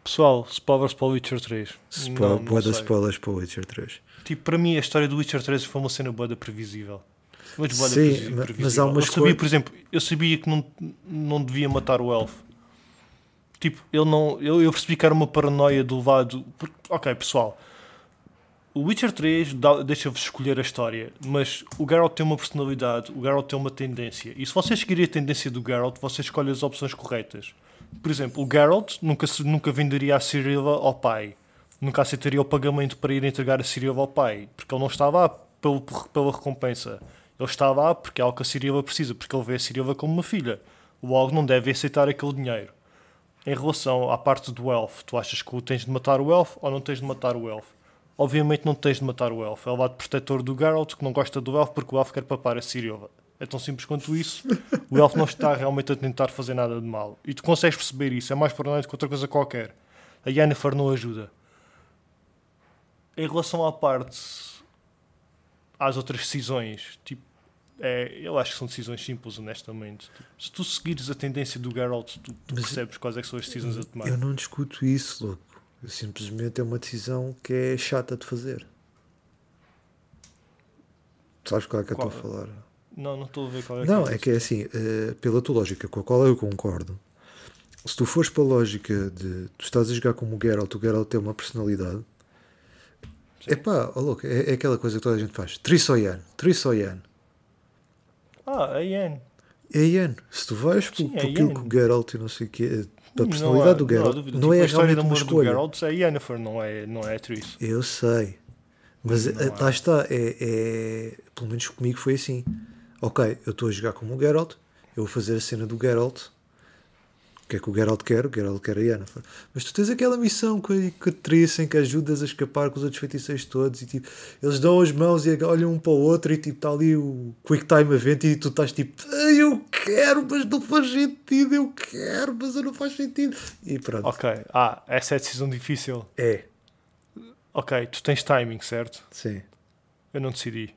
Pessoal, spoilers para o Witcher 3. Spo Não, não spoilers para o Witcher 3. Tipo, para mim a história do Witcher 3 foi uma cena boa previsível. Mas da Sim, ma- mas previsível. há umas eu sabia, coi- por exemplo, eu sabia que não, não devia matar o elfo. Tipo, ele não, eu, eu percebi que era uma paranoia do lado. porque- ok, pessoal. O Witcher 3 dá- deixa-vos escolher a história, mas o Geralt tem uma personalidade, o Geralt tem uma tendência. E se vocês seguirem a tendência do Geralt, vocês escolhem as opções corretas. Por exemplo, o Geralt nunca, nunca venderia a Ciriva ao pai. Nunca aceitaria o pagamento para ir entregar a Ciriva ao pai. Porque ele não estava lá pelo, pela recompensa. Ele está lá porque é algo que a Ciriva precisa, porque ele vê a Ciriva como uma filha. Logo não deve aceitar aquele dinheiro. Em relação à parte do elfo, tu achas que tens de matar o elfo ou não tens de matar o elfo? Obviamente não tens de matar o elfo. É o lado protetor do Geralt que não gosta do elfo porque o elfo quer papar a Ciriva. É tão simples quanto isso. O elfo não está realmente a tentar fazer nada de mal. E tu consegues perceber isso. É mais paranoia do que outra coisa qualquer. A Yennefer não ajuda. Em relação à parte às outras decisões, tipo, é, eu acho que são decisões simples, honestamente. Tipo, se tu seguires a tendência do Geralt, tu, tu percebes quais é que são as decisões a tomar. Eu não discuto isso, louco. Simplesmente é uma decisão que é chata de fazer. Sabes qual é que eu estou a Qual? falar? Não, não estou a ver qual é Não, que é que é assim, eh, pela tua lógica, com a qual eu concordo, se tu fores para a lógica de tu estás a jogar como o Geralt, o Geralt tem uma personalidade. Epá, ó louco, é, é aquela coisa que toda a gente faz. Trissoyan, Trissoyan. Ah, a Yen. É Ian. Se tu vais por, é por aquilo Ian. que o Geralt e não sei o quê, da Não personalidade há- do não Geralt, dúvida. não, Tipo, é realmente uma escolha. Geralt é Yennefer, não é, não é a Triss. Eu sei. Mas Não eh, lá está, é, é- pelo menos comigo foi assim. Ok, eu estou a jogar como o Geralt, eu vou fazer a cena do Geralt O que é que o Geralt quer? O Geralt quer a Yennefer. Mas tu tens aquela missão com a Catrice em que ajudas a escapar com os outros feiticeiros todos e tipo, eles dão as mãos e olham um para o outro e tipo, está ali o Quick Time Event e tu estás tipo, "Ai, eu quero, mas não faz sentido, eu quero, mas não faz sentido. E pronto. Ok. Ah, essa é a decisão difícil. É, Ok, tu tens timing, certo? sim. Eu não decidi.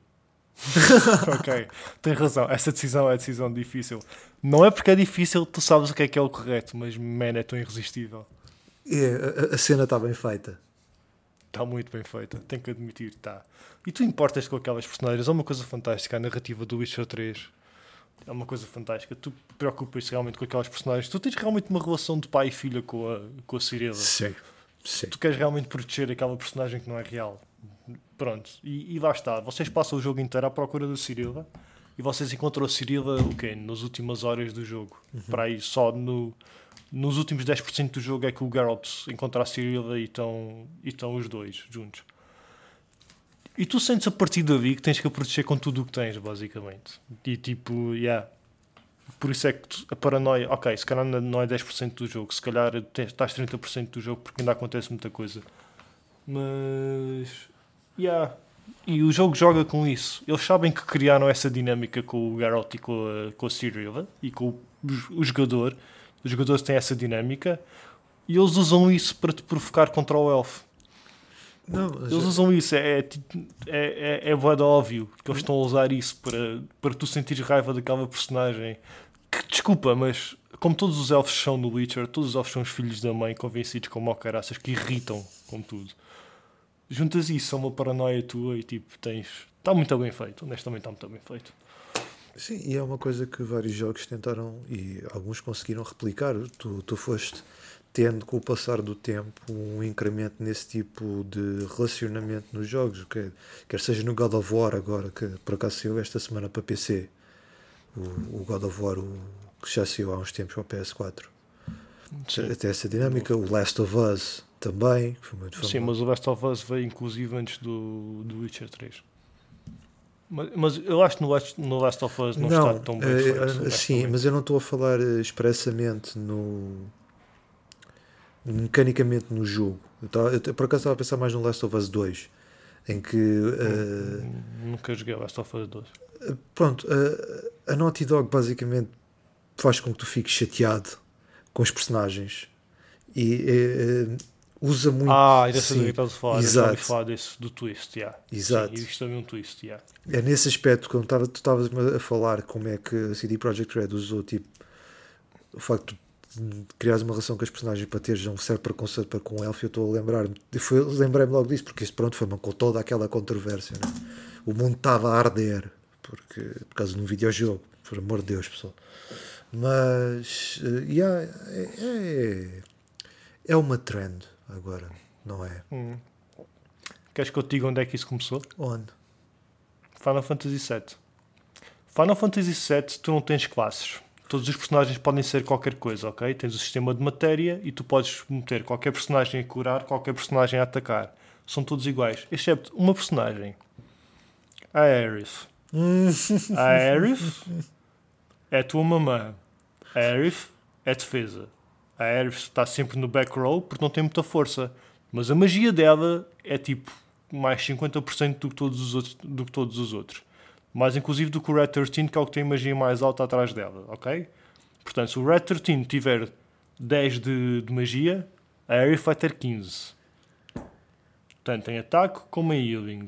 ok, tens razão. Essa decisão é a decisão difícil. Não é porque é difícil, tu sabes o que é que é o correto, mas man, é tão irresistível. É, a, a cena está bem feita. Está muito bem feita, tenho que admitir, está. E tu importas com aquelas personagens, é uma coisa fantástica. A narrativa do Witcher 3 é uma coisa fantástica. Tu preocupas-te realmente com aquelas personagens. Tu tens realmente uma relação de pai e filha com a, com a Cirila. Sim, sim. Tu queres realmente proteger aquela personagem que não é real. Pronto, e, e lá está. Vocês passam o jogo inteiro à procura da Cirila e vocês encontram a Cirila o quê? Nas últimas horas do jogo. Para aí, só no, nos últimos 10% do jogo é que o Geralt encontra a Cirila e estão, e estão os dois juntos. E tu sentes a partir dali que tens que a proteger com tudo o que tens, basicamente. E tipo, yeah. Por isso é que tu- a paranoia, ok, se calhar não é 10% do jogo, se calhar estás 30% do jogo porque ainda acontece muita coisa. Mas. Yeah. E o jogo joga com isso. Eles sabem que criaram essa dinâmica com o Geralt e com a, com a e com o, o jogador. Os jogadores têm essa dinâmica e eles usam isso para te provocar contra o elfo. Não, Eles usam isso, é, é, é, é, é óbvio que eles estão a usar isso para, para tu sentires raiva daquela personagem. Que, desculpa, mas como todos os elfos são no Witcher, todos os elfos são os filhos da mãe convencidos como caraças que irritam com tudo. Juntas isso a uma paranoia tua e tipo, tens. Está muito bem feito, honestamente está muito bem feito. Sim, e é uma coisa que vários jogos tentaram e alguns conseguiram replicar. Tu, tu foste tendo, com o passar do tempo, um incremento nesse tipo de relacionamento nos jogos, quer, quer seja no God of War, agora que por acaso saiu esta semana para PC, o, o God of War, o, que já saiu há uns tempos para o PS4. Sim, Até essa dinâmica, o Last of Us também, que foi muito famoso. Sim, mas o Last of Us veio inclusive antes do, do Witcher 3. Mas, mas eu acho que no Last, no Last of Us não, está tão bem eh, feito. eh, sim, honestamente. mas eu não estou a falar eh, expressamente no mecanicamente no jogo. Eu, eu, por acaso estava a pensar mais no Last of Us 2, em que eh, Nunca joguei Last of Us 2. pronto, eh, a Naughty Dog basicamente faz com que tu fiques chateado com os personagens e usa muito. Ah, ainda sei do que estás a falar. Exato. falar desse, do twist, yeah. Exato. Sim, isto também é um twist, yeah. É nesse aspecto, quando tava, tu estavas a falar como é que a CD Projekt Red usou tipo, o facto de criares uma relação com os personagens para teres um certo preconceito para com o Elf, eu estou a lembrar-me, lembrei-me logo disso, porque isso pronto foi com toda aquela controvérsia. né? O mundo estava a arder porque, por causa de um videojogo, por amor de Deus, pessoal. Mas eh, yeah, é, é, é uma trend agora, não é? Hum. Queres que eu te diga onde é que isso começou? Onde? Final Fantasy VII. Final Fantasy VII, tu não tens classes. Todos os personagens podem ser qualquer coisa, ok? Tens o sistema de matéria e tu podes meter qualquer personagem a curar, qualquer personagem a atacar. São todos iguais, excepto uma personagem. A Aerith. A Aerith é a tua mamã. A Aerith é defesa. A Aerith está sempre no back row porque não tem muita força. Mas a magia dela é tipo mais 50% do que todos os outros. Do que todos os outros. Mais inclusive do que o Red 13, que é o que tem magia mais alta atrás dela, ok? Portanto, se o Red 13 tiver 10 de, de magia, a Aerith vai ter 15. Portanto, tem ataque como em healing.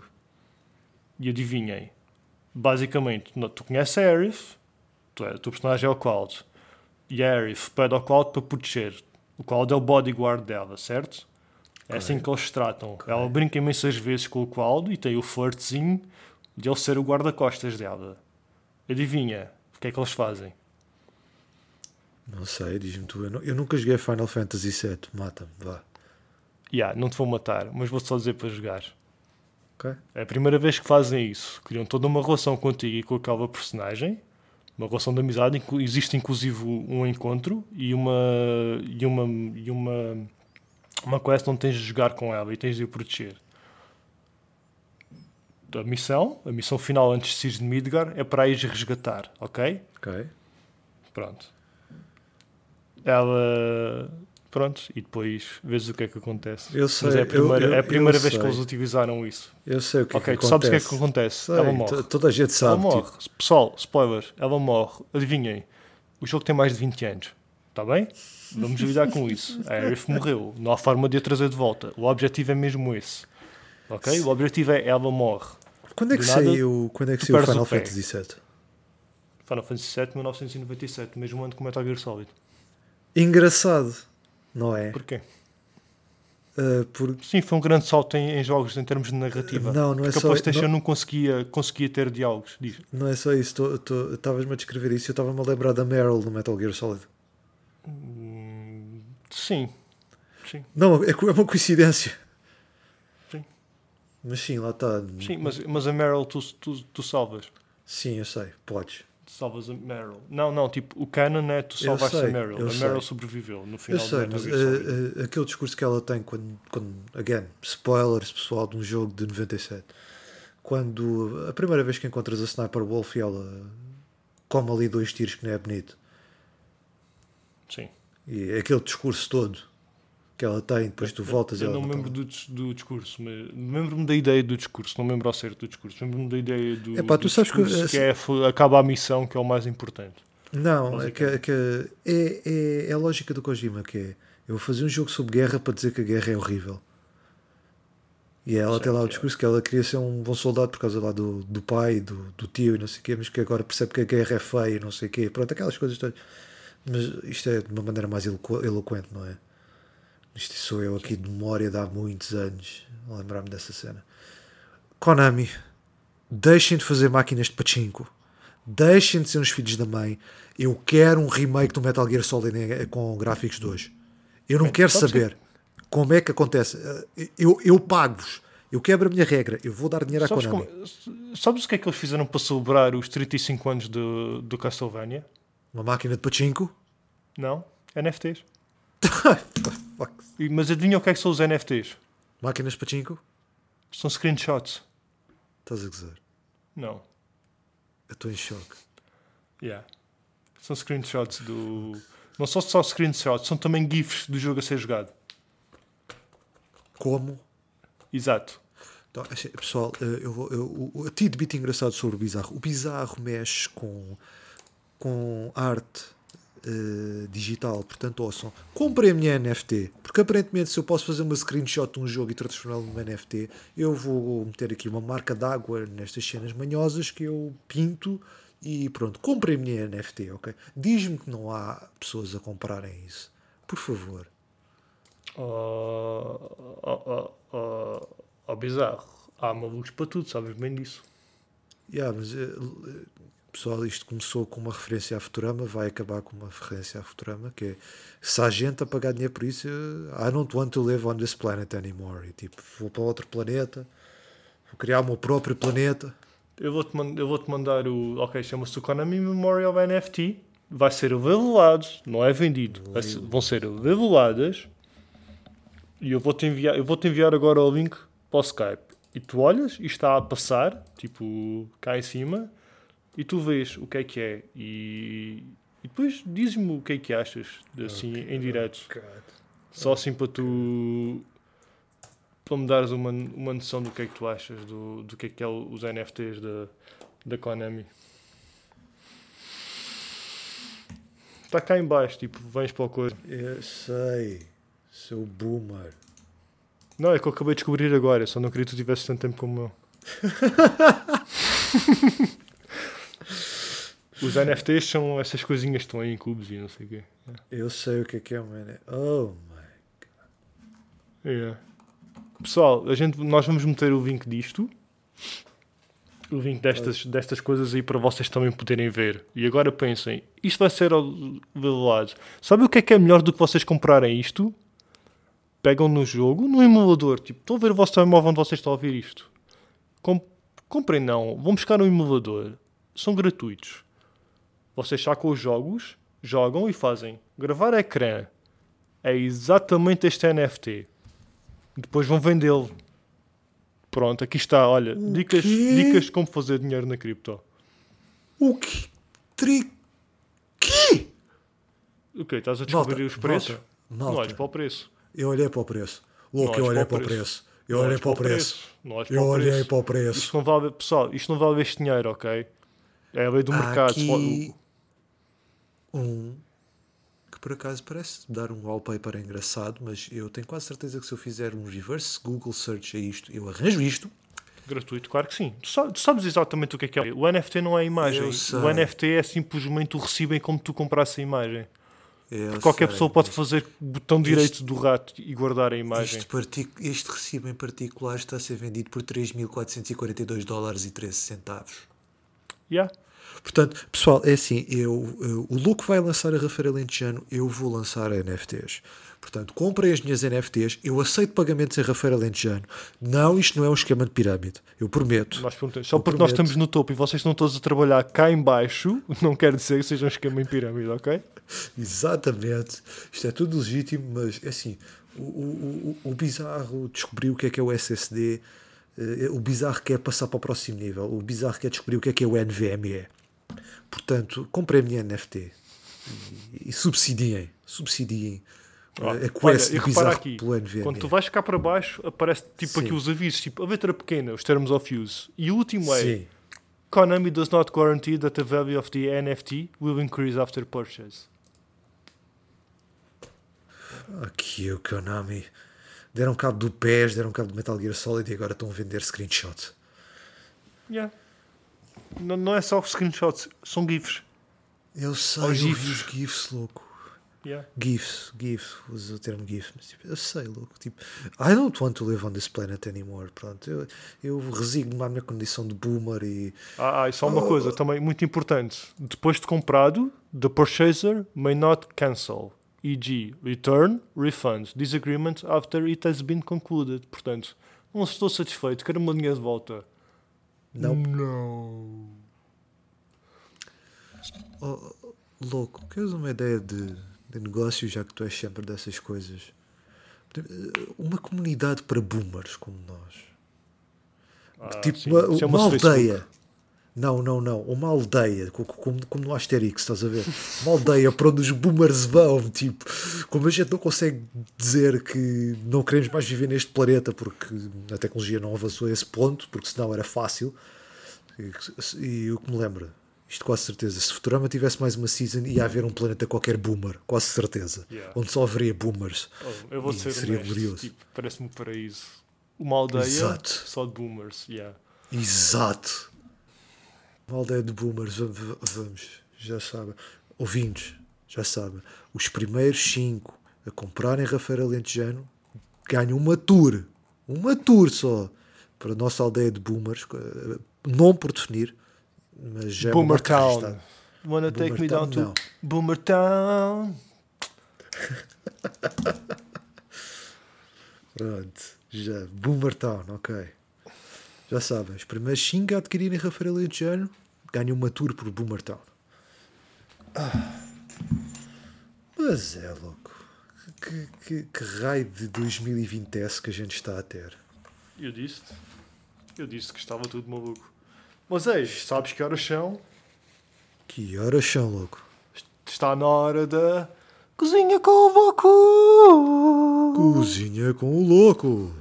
E adivinhem. Basicamente, tu conheces a Aerith, tu é, o teu personagem é o Cloud. Aerith pede ao Cloud para proteger. O Cloud é o bodyguard dela, certo? É assim que eles se tratam. Ela brinca imensas vezes com o Cloud e tem o flirtzinho de ele ser o guarda-costas dela. Adivinha o que é que eles fazem? Não sei, diz-me tu. Eu, nu- eu nunca joguei Final Fantasy VII. Mata-me, vá. Yeah, não te vou matar, mas vou só dizer para jogar. Ok? É a primeira vez que fazem isso. Criam toda uma relação contigo e com aquela personagem. Uma relação de amizade. Existe inclusive um encontro e uma, e uma, e uma, uma quest onde tens de jogar com ela e tens de a proteger. A missão, a missão final antes de ir de Midgar é para ir resgatar, ok? Ok. Pronto. ela. Pronto, e depois vês o que é que acontece. Eu sei, Mas é a eu- primeira, eu- é a primeira eu vez que sei. eles utilizaram isso. Eu sei o que ok, é que tu sabes o que é que acontece. acontece. Sei, ela morre. to- Toda a gente Ela sabe. morre. tipo, Pessoal, spoilers, ela morre. Adivinhem, o jogo tem mais de 20 anos. Está bem? Vamos lidar com isso. A Aerith morreu. Não há forma de a trazer de volta. O objetivo é mesmo esse. Ok? O objetivo é ela morre. quando é que nada, saiu, quando é que saiu o Final. Fantasy VII? Final Fantasy VII, 1997, mesmo ano que o Metal Gear Solid. Engraçado, não é? Porquê? Uh, porque Sim, foi um grande salto em, em jogos em termos de narrativa. Não, não é Porque só- a PlayStation não- não, conseguia, conseguia ter diálogos. Diz. não é só isso. Estavas-me a descrever isso. Eu estava-me a lembrar da Meryl do Metal Gear Solid. Hum, sim. Sim, Não, é, é uma coincidência. Sim. Mas sim, lá está. sim mas, mas a Meryl tu, tu, tu salvas. Sim, eu sei. Podes. Salvas a Meryl. Não, não, tipo, o canon é tu Eu salvaste a sei, Meryl. eu A sei. Meryl sobreviveu no Eu final sei, do mas uh, uh, aquele discurso que ela tem quando, quando, again, spoilers pessoal de um jogo de 97, quando a primeira vez que encontras a Sniper Wolf e ela come ali dois tiros que não é bonito, Sim. e é aquele discurso todo que ela tem, depois tu voltas Eu ela não me lembro do, do discurso, mas lembro-me da ideia do discurso, não lembro ao certo do discurso. Lembro-me da ideia do, Epá, tu do sabes que, que, é, acaba a missão, que é o mais importante. Não, é, Basicamente. que, é, que é, é, é a lógica do Kojima, que é eu vou fazer um jogo sobre guerra para dizer que a guerra é horrível. E ela tem lá o Certo, discurso que ela queria ser um bom soldado por causa lá do, do pai, do, do tio e não sei o quê, mas que agora percebe que a guerra é feia e não sei o quê. Pronto, aquelas coisas todas. Mas isto é de uma maneira mais eloqu- eloquente, não é? Isto sou eu aqui de memória de há muitos anos a lembrar-me dessa cena. Konami, deixem de fazer máquinas de pachinko. Deixem de ser uns filhos da mãe. Eu quero um remake do Metal Gear Solid com gráficos de hoje. Eu não Bem, quero saber como é que acontece. Eh, Eu, eu pago-vos. Eu quebro a minha regra. Eu vou dar dinheiro à Sabes, Konami. como- sabes o que é que eles fizeram para celebrar os 35 anos do, do Castlevania? Uma máquina de pachinko? Não? NFTs. Mas adivinha o que é que são os NFTs? Máquinas de pachinko? São screenshots. Estás a gozar. Não. Eu estou em choque. Yeah. São screenshots do. Não são só screenshots, são também GIFs do jogo a ser jogado. Como? Exato. Então, pessoal, eh, eu, vou- eu, o- o tidbit engraçado sobre o Bizarro. O Bizarro mexe com, com arte eh, digital, portanto, ouçam. Comprem a minha NFT, porque aparentemente se eu posso fazer uma screenshot de um jogo e transformá-lo numa NFT, eu vou meter aqui uma marca d'água nestas cenas manhosas que eu pinto e pronto. Comprem a minha NFT, ok? Diz-me que não há pessoas a comprarem isso. Por favor. Oh, oh, oh, oh, bizarro. Há malucos para tudo, sabes bem disso. Yeah, mas, eh, pessoal, isto começou com uma referência à Futurama, vai acabar com uma referência à Futurama, que é se há gente a pagar dinheiro por isso, I don't want to live on this planet anymore. E, tipo, vou para outro planeta, vou criar o meu próprio planeta. Eu vou-te eu vou-te mandar o. Ok, chama-se Konami Memorial NFT. Vai ser levelado, não é vendido. Ser- vão ser leveladas. E eu vou-te enviar, eu vou-te enviar agora o link para o Skype. E tu olhas e está a passar, tipo, cá em cima, e tu vês o que é que é. E, e depois diz-me o que é que achas, assim, em direto. Só assim para tu. para me dares uma, uma noção do que é que tu achas do, do que é que é os NFTs da, da Konami. Está cá em baixo, tipo, vens para o coisa. Eu sei, seu boomer. Não, é que eu acabei de descobrir agora, só não queria que tu tivesse tanto tempo como eu. Os NFTs são essas coisinhas que estão aí em cubos e não sei o quê. Eu sei o que é que é uma NFT. Oh, my. Yeah. Pessoal, a gente, nós vamos meter o link disto. O link destas, destas coisas aí para vocês também poderem ver. E agora pensem, isto vai ser lado. Sabe o que é que é melhor do que vocês comprarem isto? Pegam no jogo, no emulador. Tipo, estão a ver o vosso telemóvel onde vocês estão a ouvir isto. Com, comprem não, vão buscar um emulador. São gratuitos. Vocês sacam os jogos, jogam e fazem. Gravar ecrã. É exatamente este NFT. Depois vão vendê-lo. Pronto, aqui está. Olha, O dicas, quê? dicas de como fazer dinheiro na cripto. O que? Tri... Que? O quê? Estás a descobrir Malta, os preços? malta, Não malta. olhes para o preço. Eu olhei para o preço. Louco, Não eu olhei para o preço. preço. Eu Não olhei para o preço. Não olhes Eu olhei preço. para o preço. Isto não vale, pessoal, isto não vale este dinheiro, ok? É a lei do mercado. aqui um que por acaso parece dar um wallpaper engraçado, mas eu tenho quase certeza que se eu fizer um reverse Google search a isto, eu arranjo isto. Gratuito, claro que sim. Tu tu sabes exatamente o que é que é. O NFT não é a imagem. O NFT é simplesmente o recibo em como tu comprasse a imagem. Qualquer pessoa pode fazer o botão direito do rato e guardar a imagem. Este, este recibo em particular está a ser vendido por 3.442 dólares e 13 centavos. Yeah. Portanto, pessoal, é assim, eu, eu- o Luke vai lançar a Rafael Lentejano, eu vou lançar NFTs. Portanto, comprem as minhas NFTs, eu aceito pagamentos em Rafael Lentejano. Não, isto não é um esquema de pirâmide, eu prometo. Nós perguntamos, só Eu porque nós prometo. estamos no topo e vocês estão todos a trabalhar cá em baixo, não quer dizer que seja um esquema em pirâmide, ok? Exatamente. Isto é tudo legítimo, mas é assim, o, o, o, o bizarro descobriu o que é que é o SSD, eh, o bizarro quer passar para o próximo nível, o bizarro quer descobrir o que é que é o NVMe. Portanto, comprem a minha NFT e, e subsidiem, subsidiem eh, a olha, quest bizarro aqui, pelo NVMe. quando tu vais cá para baixo, aparece tipo Sim. aqui os avisos, tipo a letra pequena, os termos of use. E o último é Sim, Konami does not guarantee that the value of the NFT will increase after purchase. aqui o Konami. Deram cabo do PES, deram cabo do Metal Gear Solid e agora estão a vender screenshot. Yeah. Não, não é só screenshots, são GIFs. Eu sei, Ou eu vi GIFs. os GIFs, louco. Yeah. GIFs, GIF, uso o termo GIF, mas tipo, eu sei, louco, tipo, I don't want to live on this planet anymore, pronto, eu, eu resigno-me à minha condição de boomer e, Ah, ah, e só uma coisa também muito importante. Depois de comprado, the purchaser may not cancel, e.g. return, refund, disagreement after it has been concluded. Portanto, não estou satisfeito, quero uma linha de volta. Não, Não. oh, oh, louco, queres uma ideia de, de negócio, já que tu és sempre dessas coisas? Uma comunidade para boomers como nós. Ah, tipo sim, uma, chama-se uma Facebook. Não, não, não. Uma aldeia, co- co- como, como no Asterix, estás a ver? Uma aldeia para onde os boomers vão. Tipo, como a gente não consegue dizer que não queremos mais viver neste planeta porque a tecnologia não avançou a esse ponto, porque senão era fácil. E, e o que me lembra, isto quase certeza, se Futurama tivesse mais uma season, ia haver um planeta qualquer boomer, quase certeza. Yeah. Onde só haveria boomers. Oh, eu vou E ser seria honesto, glorioso. tipo, parece-me um paraíso. Uma aldeia Exato. só de boomers. Yeah. Exato. Aldeia de boomers, va- va- vamos, já sabem. Ouvintes, já sabem. Os primeiros cinco a comprarem Rafael Alentejano ganham uma tour. Uma tour só. Para a nossa aldeia de boomers. Não por definir, mas já é Boomer marca Town. Wanna take me Boomer down Town, to Boomer Town? Pronto, já. Boomer Town, ok. Já sabem, os primeiros 5 a adquirirem Rafael Alentejano ganham uma tour por Boomer Town. Ah. Mas é louco. Que, que, que raio de 2020 é que a gente está a ter? Eu disse Eu disse que estava tudo maluco. Mas eis, sabes que horas são? Que horas são, louco? Está na hora da cozinha com o Voco. Cozinha com o louco.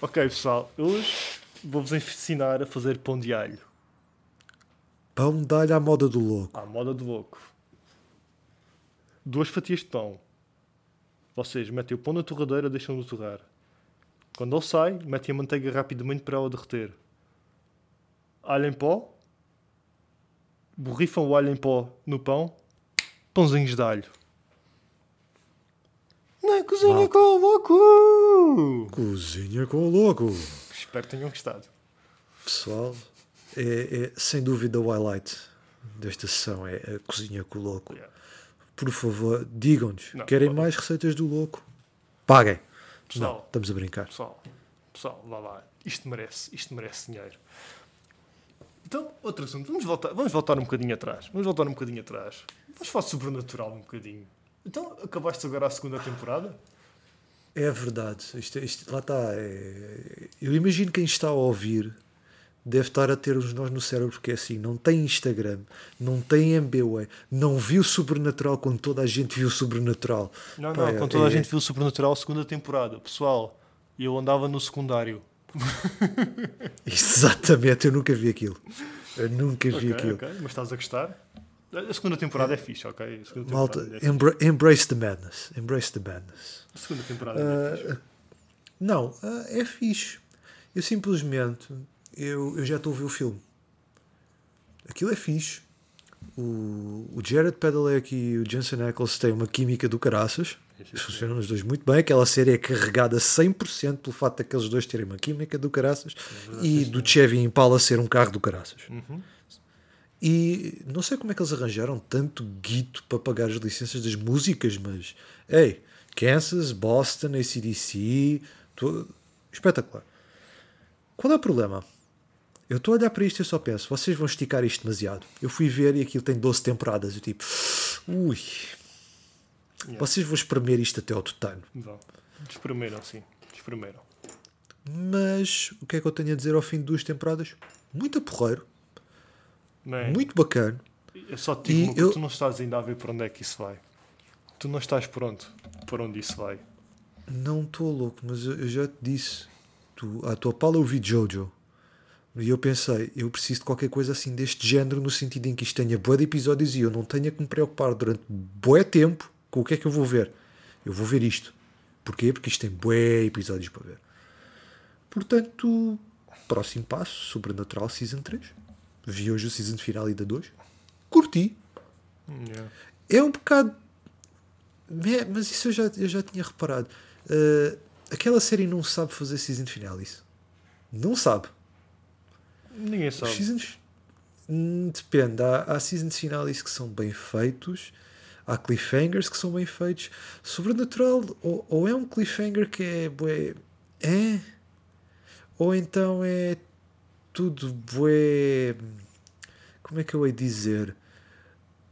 Ok, pessoal, hoje vou-vos ensinar a fazer pão de alho. Pão de alho à moda do louco. À moda do louco. Duas fatias de pão. Vocês metem o pão na torradeira, deixam-no torrar. Quando ele sai, metem a manteiga rapidamente para ela derreter. Alho em pó. Borrifam o alho em pó no pão. Pãozinhos de alho. Na cozinha com o louco! Cozinha com o louco. Espero que tenham gostado. Pessoal, é, é sem dúvida o highlight desta sessão. É a cozinha com o louco. Yeah. Por favor, digam-nos. Querem pode- mais receitas do louco? Paguem. Pessoal. Não, estamos a brincar. Pessoal, pessoal, vá lá. Isto merece, isto merece dinheiro. Então, outro assunto. Vamos voltar, vamos voltar um bocadinho atrás. Vamos voltar um bocadinho atrás. Vamos falar sobrenatural um bocadinho. Então, acabaste agora a segunda temporada? É verdade. Isto, isto- lá está. é- Eu imagino quem está a ouvir deve estar a ter uns nós no cérebro, porque é assim, não tem Instagram, não tem MBWay, não viu Sobrenatural quando toda a gente viu Sobrenatural. Não, Pá, não, quando toda é- a gente viu o Supernatural, segunda temporada. Pessoal, eu andava no secundário. Exatamente, eu nunca vi aquilo. Eu nunca vi Ok, aquilo. ok, mas estás a gostar? A segunda temporada é fixe, ok? A Malta, é embra- embrace the madness. Embrace the madness. fixe. A segunda temporada é fixe. Ah, não, ah, é fixe. Eu simplesmente eu, eu já estou a ver o filme. Aquilo é fixe. O, o Jared Padalecki e o Jensen Ackles têm uma química do caraças. Eles funcionam os dois muito bem. Aquela série é carregada 100% pelo fato daqueles dois terem uma química do caraças e do Chevy Impala ser um carro do caraças. Uhum. E não sei como é que eles arranjaram tanto guito para pagar as licenças das músicas, mas ei, Kansas, Boston, ACDC, tu- espetacular. Qual é o problema? Eu estou a olhar para isto e eu só penso, vocês vão esticar isto demasiado. Eu fui ver e aquilo tem 12 temporadas. Eu tipo, ui, Yeah. vocês vão espremer isto até ao tutano. Vão. Espremeram, sim. Espremeram. Mas o que é que eu tenho a dizer ao fim de duas temporadas? Muito porreiro, Man, muito bacana. Eu só te digo eu- tu não estás ainda a ver para onde é que isso vai. Tu não estás pronto para onde isso vai. Não estou louco, mas eu, eu já te disse. Tu, à tua pala eu vi Jojo. E eu pensei, eu preciso de qualquer coisa assim deste género, no sentido em que isto tenha bué de episódios e eu não tenha que me preocupar durante bué tempo com o que é que eu vou ver. Eu vou ver isto. Porquê? Porque isto tem bué episódios para ver. Portanto, próximo passo, Sobrenatural Season 3. Vi hoje o Season final e da 2. Curti. Yeah. É um bocado. É, mas isso eu já, eu já tinha reparado. Uh, aquela série não sabe fazer season finales. Não sabe. Ninguém Os sabe. seasons. Hum, Depende. Há, há seasons finales que são bem feitos. Há cliffhangers que são bem feitos. Sobrenatural, ou, ou é um cliffhanger que é. Bué, é. Ou então é tudo bué. Como é que eu de dizer?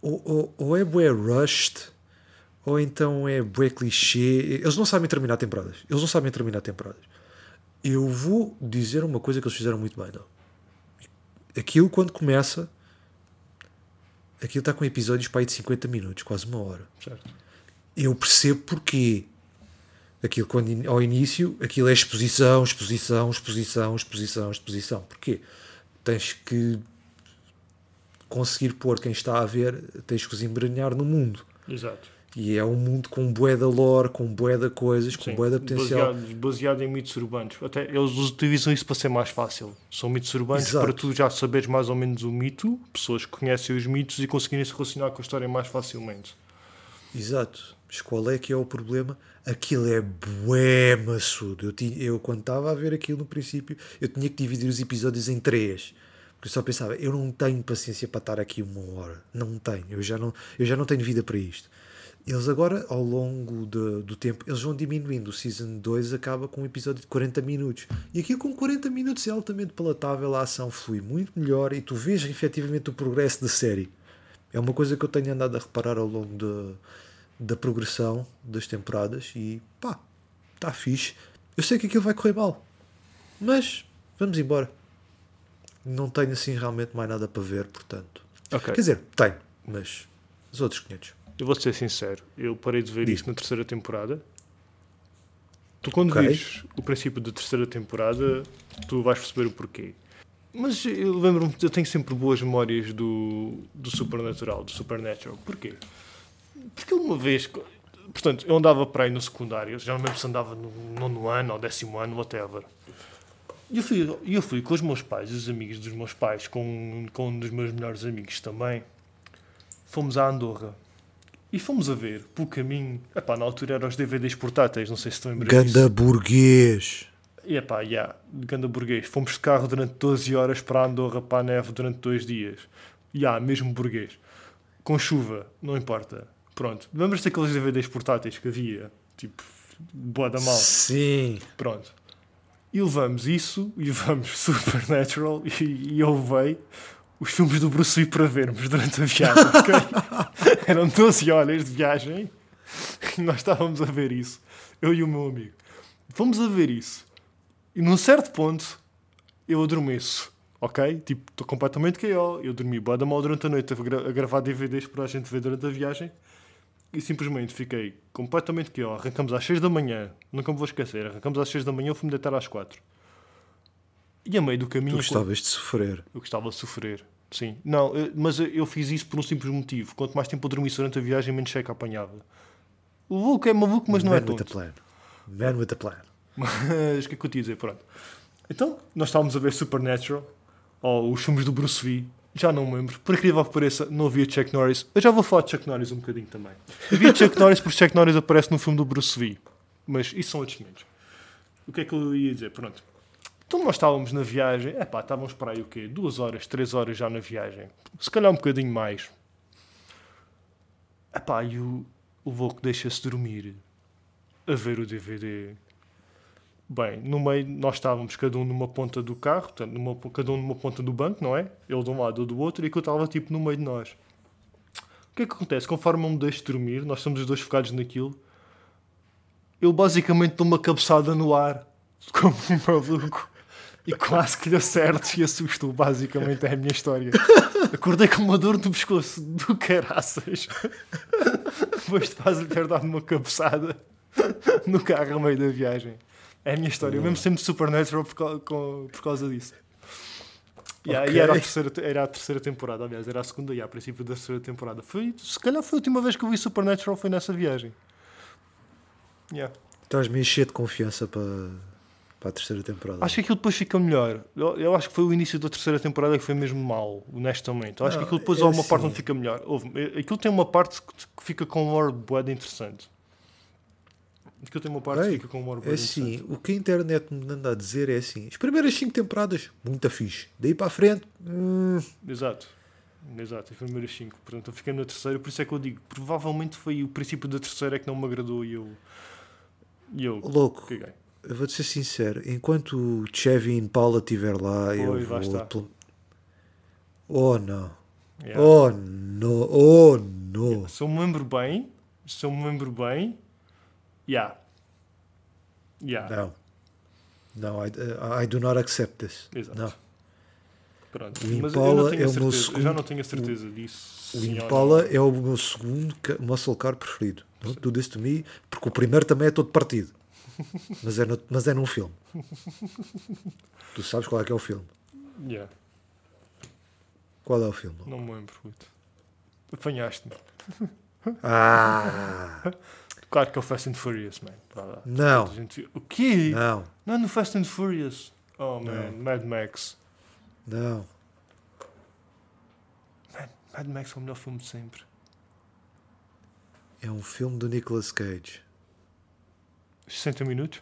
Ou, ou, ou é bué rushed, ou então é bué clichê. Eles não sabem terminar temporadas. Eles não sabem terminar temporadas. Eu vou dizer uma coisa que eles fizeram muito bem, não. Aquilo quando começa, aquilo está com episódios para aí de 50 minutos, quase uma hora. Certo. Eu percebo porquê. Aquilo quando ao início, aquilo é exposição, exposição, exposição, exposição, exposição. Porquê? Tens que conseguir pôr quem está a ver, tens que os embranhar no mundo. Exato. E é um mundo com bué da lore, com bué da coisas, com Sim. bué da potencial. Baseado, baseado em mitos urbanos. Até eles utilizam isso para ser mais fácil. São mitos urbanos Exato. para tu já saberes mais ou menos o mito, pessoas que conhecem os mitos e conseguirem se relacionar com a história mais facilmente. Exato. Mas qual é que é o problema? Aquilo é bué maçudo. Eu, ti- eu quando estava a ver aquilo no princípio, eu tinha que dividir os episódios em três. Porque eu só pensava, eu não tenho paciência para estar aqui uma hora. Não tenho. Eu já não, eu já não tenho vida para isto. Eles agora, ao longo de- do tempo, eles vão diminuindo. O Season 2 acaba com um episódio de 40 minutos. E aquilo com 40 minutos é altamente palatável, a ação flui muito melhor e tu vês efetivamente o progresso da série. É uma coisa que eu tenho andado a reparar ao longo de- da progressão das temporadas e pá, está fixe. Eu sei que aquilo vai correr mal, mas vamos embora. Não tenho assim realmente mais nada para ver, portanto. Ok. Quer dizer, tenho, mas os outros 500. Eu vou ser sincero, eu parei de ver Diz. isso na terceira temporada. Tu quando Ok. vires o princípio da terceira temporada, tu vais perceber o porquê. Mas eu lembro-me, eu tenho sempre boas memórias do, do Supernatural, do Supernatural. Porquê? Porque uma vez, portanto, eu andava para aí no secundário, já não lembro se andava no nono ano ou décimo ano, whatever. E eu fui, eu fui com os meus pais, os amigos dos meus pais, com, com um dos meus melhores amigos também. Fomos a Andorra. E fomos a ver, pelo caminho. Epá, na altura eram os DVDs portáteis, não sei se lembras disso. Ganda burguês. E epá, yeah, ganda burguês. Fomos de carro durante 12 horas para Andorra, para a neve, durante dois dias. E yeah, mesmo burguês. Com chuva, não importa. Pronto. Lembras-te daqueles DVDs portáteis que havia? Tipo, boa da mal. Sim. Pronto. E levamos isso, e levamos Supernatural, e, e eu levei os filmes do Bruce Lee para vermos durante a viagem, ok? Eram 12 horas de viagem, e nós estávamos a ver isso, eu e o meu amigo. Fomos a ver isso, e num certo ponto, eu adormeço. Ok? Tipo, estou completamente KO. Eu dormi bué da mal durante a noite a, gra a gravar DVDs para a gente ver durante a viagem. E simplesmente fiquei completamente KO. Arrancamos às 6 da manhã. Nunca me vou esquecer. Arrancamos às 6 da manhã. Eu fui-me deitar às 4. E a meio do Tu caminho... gostavas de sofrer. Eu gostava de sofrer. Sim. Não, mas eu- fiz isso por um simples motivo. Quanto mais tempo eu dormisse durante a viagem, menos cheque apanhava. O Vulco é maluco, mas não Man é with a tonto. plan. Man with a plan. Mas o que é que eu te ia dizer? Pronto. Então, nós estávamos a ver Supernatural, ou os filmes do Bruce Lee, já não me lembro. Por incrível que pareça, não havia Chuck Norris. Eu já vou falar de Chuck Norris um bocadinho também. Havia Chuck Norris porque Chuck Norris aparece no filme do Bruce Lee. Mas isso são outros momentos. O que é que eu ia dizer? Pronto. Então nós estávamos na viagem, é pá, estávamos para aí o quê? Duas horas, três horas já na viagem. Se calhar um bocadinho mais. É pá, e o, o Volco deixa-se dormir a ver o DVD. Bem, no meio nós estávamos cada um numa ponta do carro, portanto, numa, cada um numa ponta do banco, não é? Ele de um lado, eu do outro, e que eu estava tipo no meio de nós. O que é que acontece? Conforme eu me deixo dormir, nós estamos os dois focados naquilo, eu basicamente dou uma cabeçada no ar, como um maluco, e quase que lhe acerto e assusto. Basicamente é a minha história. Acordei com uma dor no pescoço do caraças, depois de quase lhe ter dado uma cabeçada no carro a meio da viagem. É a minha história, mesmo sendo supernatural por, com- por causa disso. Yeah, Ok. E era a, terceira, era a terceira temporada, aliás, era a segunda e a princípio da terceira temporada. Foi, se calhar foi a última vez que eu vi Supernatural, foi nessa viagem. Yeah. Estás-me a encher de confiança para, para a terceira temporada. Acho que aquilo depois fica melhor. Eu, eu acho que foi o início da terceira temporada que foi mesmo mal, honestamente. Eu acho que Não, aquilo depois é há uma parte assim. onde fica melhor. Houve, eh, aquilo tem uma parte que, que fica com um bué de interessante. Aquilo tem uma parte que fica com um lore bué É de interessante. assim, o que a internet me anda a dizer é assim: as primeiras 5 temporadas, muito fixe. Daí para a frente, hum, Exato. Exato, as primeiras 5. Portanto, eu fiquei na terceira, por isso é que eu digo, provavelmente foi o princípio da terceira é que não me agradou e eu. E eu. louco. Caguei. Eu vou-te ser sincero: enquanto o Chevy Impala estiver lá, eu vou. está. pl- Oh não, Yeah. oh não, oh não. Se eu me lembro bem, se eu me lembro bem, yeah. Yeah. Não, não, I, I do not accept this. Exato. Não. Pronto. O Impala é o meu certeza. Eu já segundo- não tenho a certeza disso. O Impala é o meu segundo muscle car preferido. Don't do this to me, porque o primeiro também é todo partido. Mas é, no- mas é num filme. Tu sabes qual é que é o filme? Yeah. Qual é o filme? Não me lembro. puto. Apanhaste-me. Ah! Claro que é o Fast and Furious, man. Não, O quê? não, Não é no Fast and Furious. Oh, man. Mad Max. não. Man, Mad Max é o melhor filme de sempre. É um filme do Nicolas Cage. 60 minutos?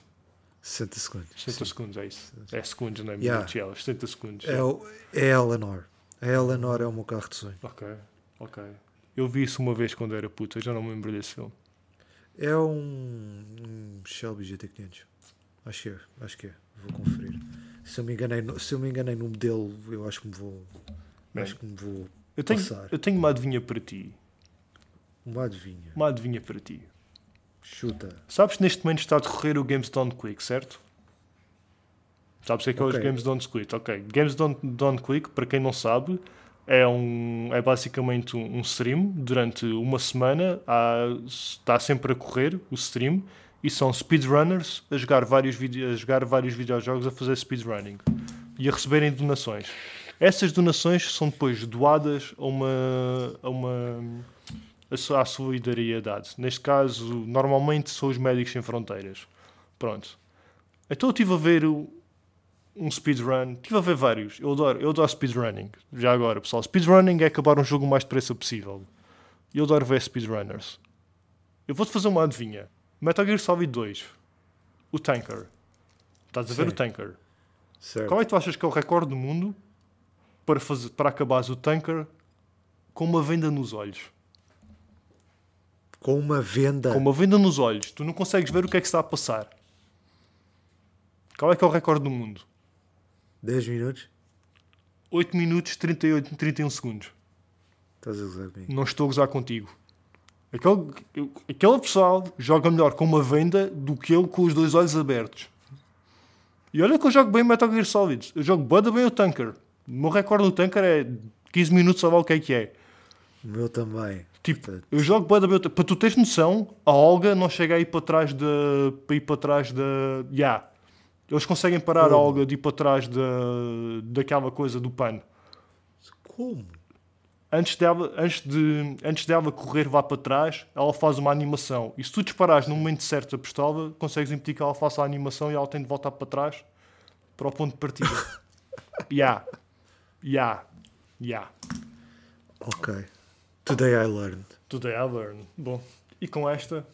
60 segundos. 60 Sim. segundos, é isso. É segundos, não é Yeah. minutos? Yeah, 60 segundos. É, o, é a Eleanor. A Eleanor é o meu carro de sonho. Ok, ok. Eu vi isso uma vez quando era puta, já não me lembro desse filme. É um, um Shelby GT500. Acho que é, acho que é. Vou conferir. Se eu me enganei, no- se eu me enganei no modelo, eu acho que me vou. Bem, acho que me vou Eu tenho, passar. eu tenho uma adivinha para ti. Uma adivinha. Uma adivinha para ti. Chuta. Sabes que neste momento está a decorrer o Games Done Quick, certo? Sabes o que é que é os. Games Done Quick? Ok. Games Done, Done Quick, para quem não sabe, é, um, é basicamente um, um stream durante uma semana. Há, está sempre a correr o stream e são speedrunners a jogar vários, a jogar vários videojogos a fazer speedrunning e a receberem donações. Essas donações são depois doadas a uma, a uma à solidariedade. Neste caso, normalmente são os Médicos Sem Fronteiras. Pronto. Então eu estive a ver um speedrun, estive a ver vários. Eu adoro, eu adoro speedrunning. Já agora, pessoal. Speedrunning é acabar um jogo o mais depressa possível. E eu adoro ver speedrunners. Eu vou-te fazer uma adivinha. Metal Gear Solid 2. O Tanker. Estás a ver Sim. o Tanker? Certo. Qual é que tu achas que é o recorde do mundo para, fazer, para acabares o Tanker com uma venda nos olhos? Com uma venda. Com uma venda nos olhos, tu não consegues ver o que é que está a passar. Qual é que é o recorde do mundo? 10 minutos? 8 minutos 38, 31 segundos. Estás a gozar comigo. Não estou a gozar contigo. Aquele, aquele pessoal joga melhor com uma venda do que eu com os dois olhos abertos. E olha que eu jogo bem Metal Gear Solid. Eu jogo bué da bem o Tanker. O meu recorde no tanker é 15 minutos, sabe lá o que é que é. O meu também. Tipo, eu jogo bué da bem- Para tu teres noção, a Olga não chega a ir para trás da. para ir para trás da. Ya. Eles conseguem parar a Como? Olga de ir para trás da, daquela coisa do pano. Como? Antes dela, antes, de, antes dela correr vá para trás, ela faz uma animação. E se tu disparares no momento certo a pistola, consegues impedir que ela faça a animação e ela tem de voltar para trás para o ponto de partida. Ya. Ya. Ya. Ok. Today I learned. Today I learned. Bom, e com esta,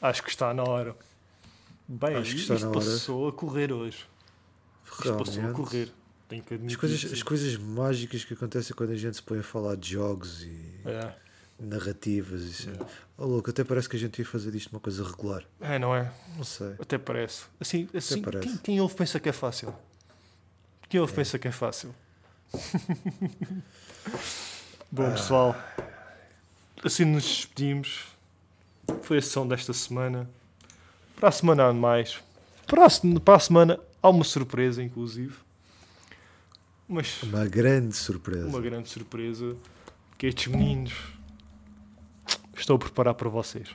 acho que está na hora. Bem, Acho que está isto na hora. passou a correr hoje. Isto passou a Realmente. correr. Tenho que admitir. As coisas, as coisas mágicas que acontecem quando a gente se põe a falar de jogos e É. narrativas e assim. Oh, louco, até parece que a gente ia fazer disto uma coisa regular. é, não é? Não sei. Até parece. Assim, assim parece. Quem, quem ouve pensa que é fácil. Quem ouve pensa que é fácil. Bom, pessoal, assim nos despedimos. Foi a sessão desta semana. Para a semana há mais. Para a, para a semana há uma surpresa, inclusive. Mas Uma grande surpresa. uma grande surpresa que estes meninos estou a preparar para vocês.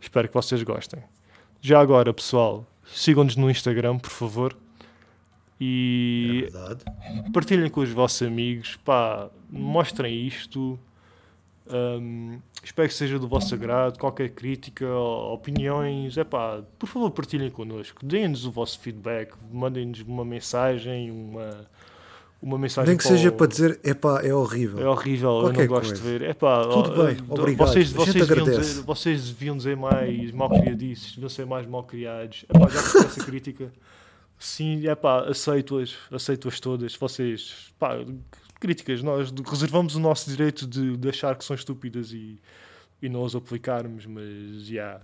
Espero que vocês gostem. Já agora, pessoal, sigam-nos no Instagram, por favor. É E verdade. partilhem com os vossos amigos. Pá, mostrem isto. Hum, espero que seja do vosso agrado. Qualquer crítica, opiniões, é pá, por favor, partilhem connosco. Deem-nos o vosso feedback. Mandem-nos uma mensagem, uma, uma mensagem Nem que para seja o- para dizer, epá, é horrível. é horrível, eu Qualquer não gosto coisa. de ver. Epá, Tudo ó, bem, ó, obrigado. Vocês, vocês, deviam dizer, vocês deviam dizer mais mal criadiços, deviam ser mais mal criados. Epá, já que essa crítica, sim, epá, aceito-as, aceito-as todas. Vocês, pá, críticas, nós reservamos o nosso direito de, de achar que são estúpidas e, e não as aplicarmos, mas já.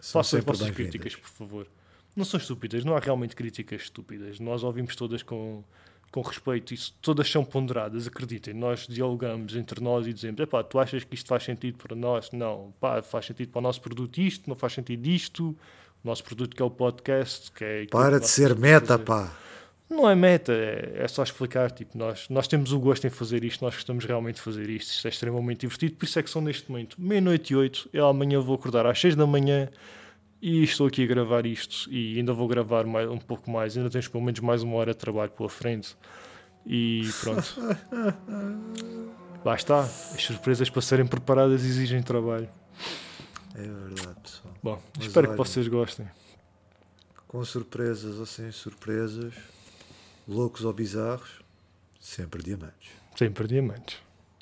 São Façam as vossas críticas, por favor. Não são estúpidas, não há realmente críticas estúpidas. Nós ouvimos todas com, com respeito, isso, todas são ponderadas, acreditem. Nós dialogamos entre nós e dizemos: epá, tu achas que isto faz sentido para nós? Não, pá, faz sentido para o nosso produto isto, não faz sentido isto. Nosso produto que é o podcast, que é. Para de ser meta, fazer. pá. Não é meta, é, é só explicar. Tipo, nós, nós temos o gosto em fazer isto, nós gostamos realmente de fazer isto. Isto é extremamente divertido. Por isso é que são neste momento meia-noite e oito. Eu amanhã vou acordar às seis da manhã e estou aqui a gravar isto. E ainda vou gravar mais, um pouco mais. Ainda temos pelo menos mais uma hora de trabalho pela frente. E pronto. Lá está. As surpresas para serem preparadas exigem trabalho. É verdade, pessoal. Bom, Mas espero olha. que vocês gostem. Com surpresas ou sem surpresas, loucos ou bizarros, sempre diamantes. Sempre diamantes.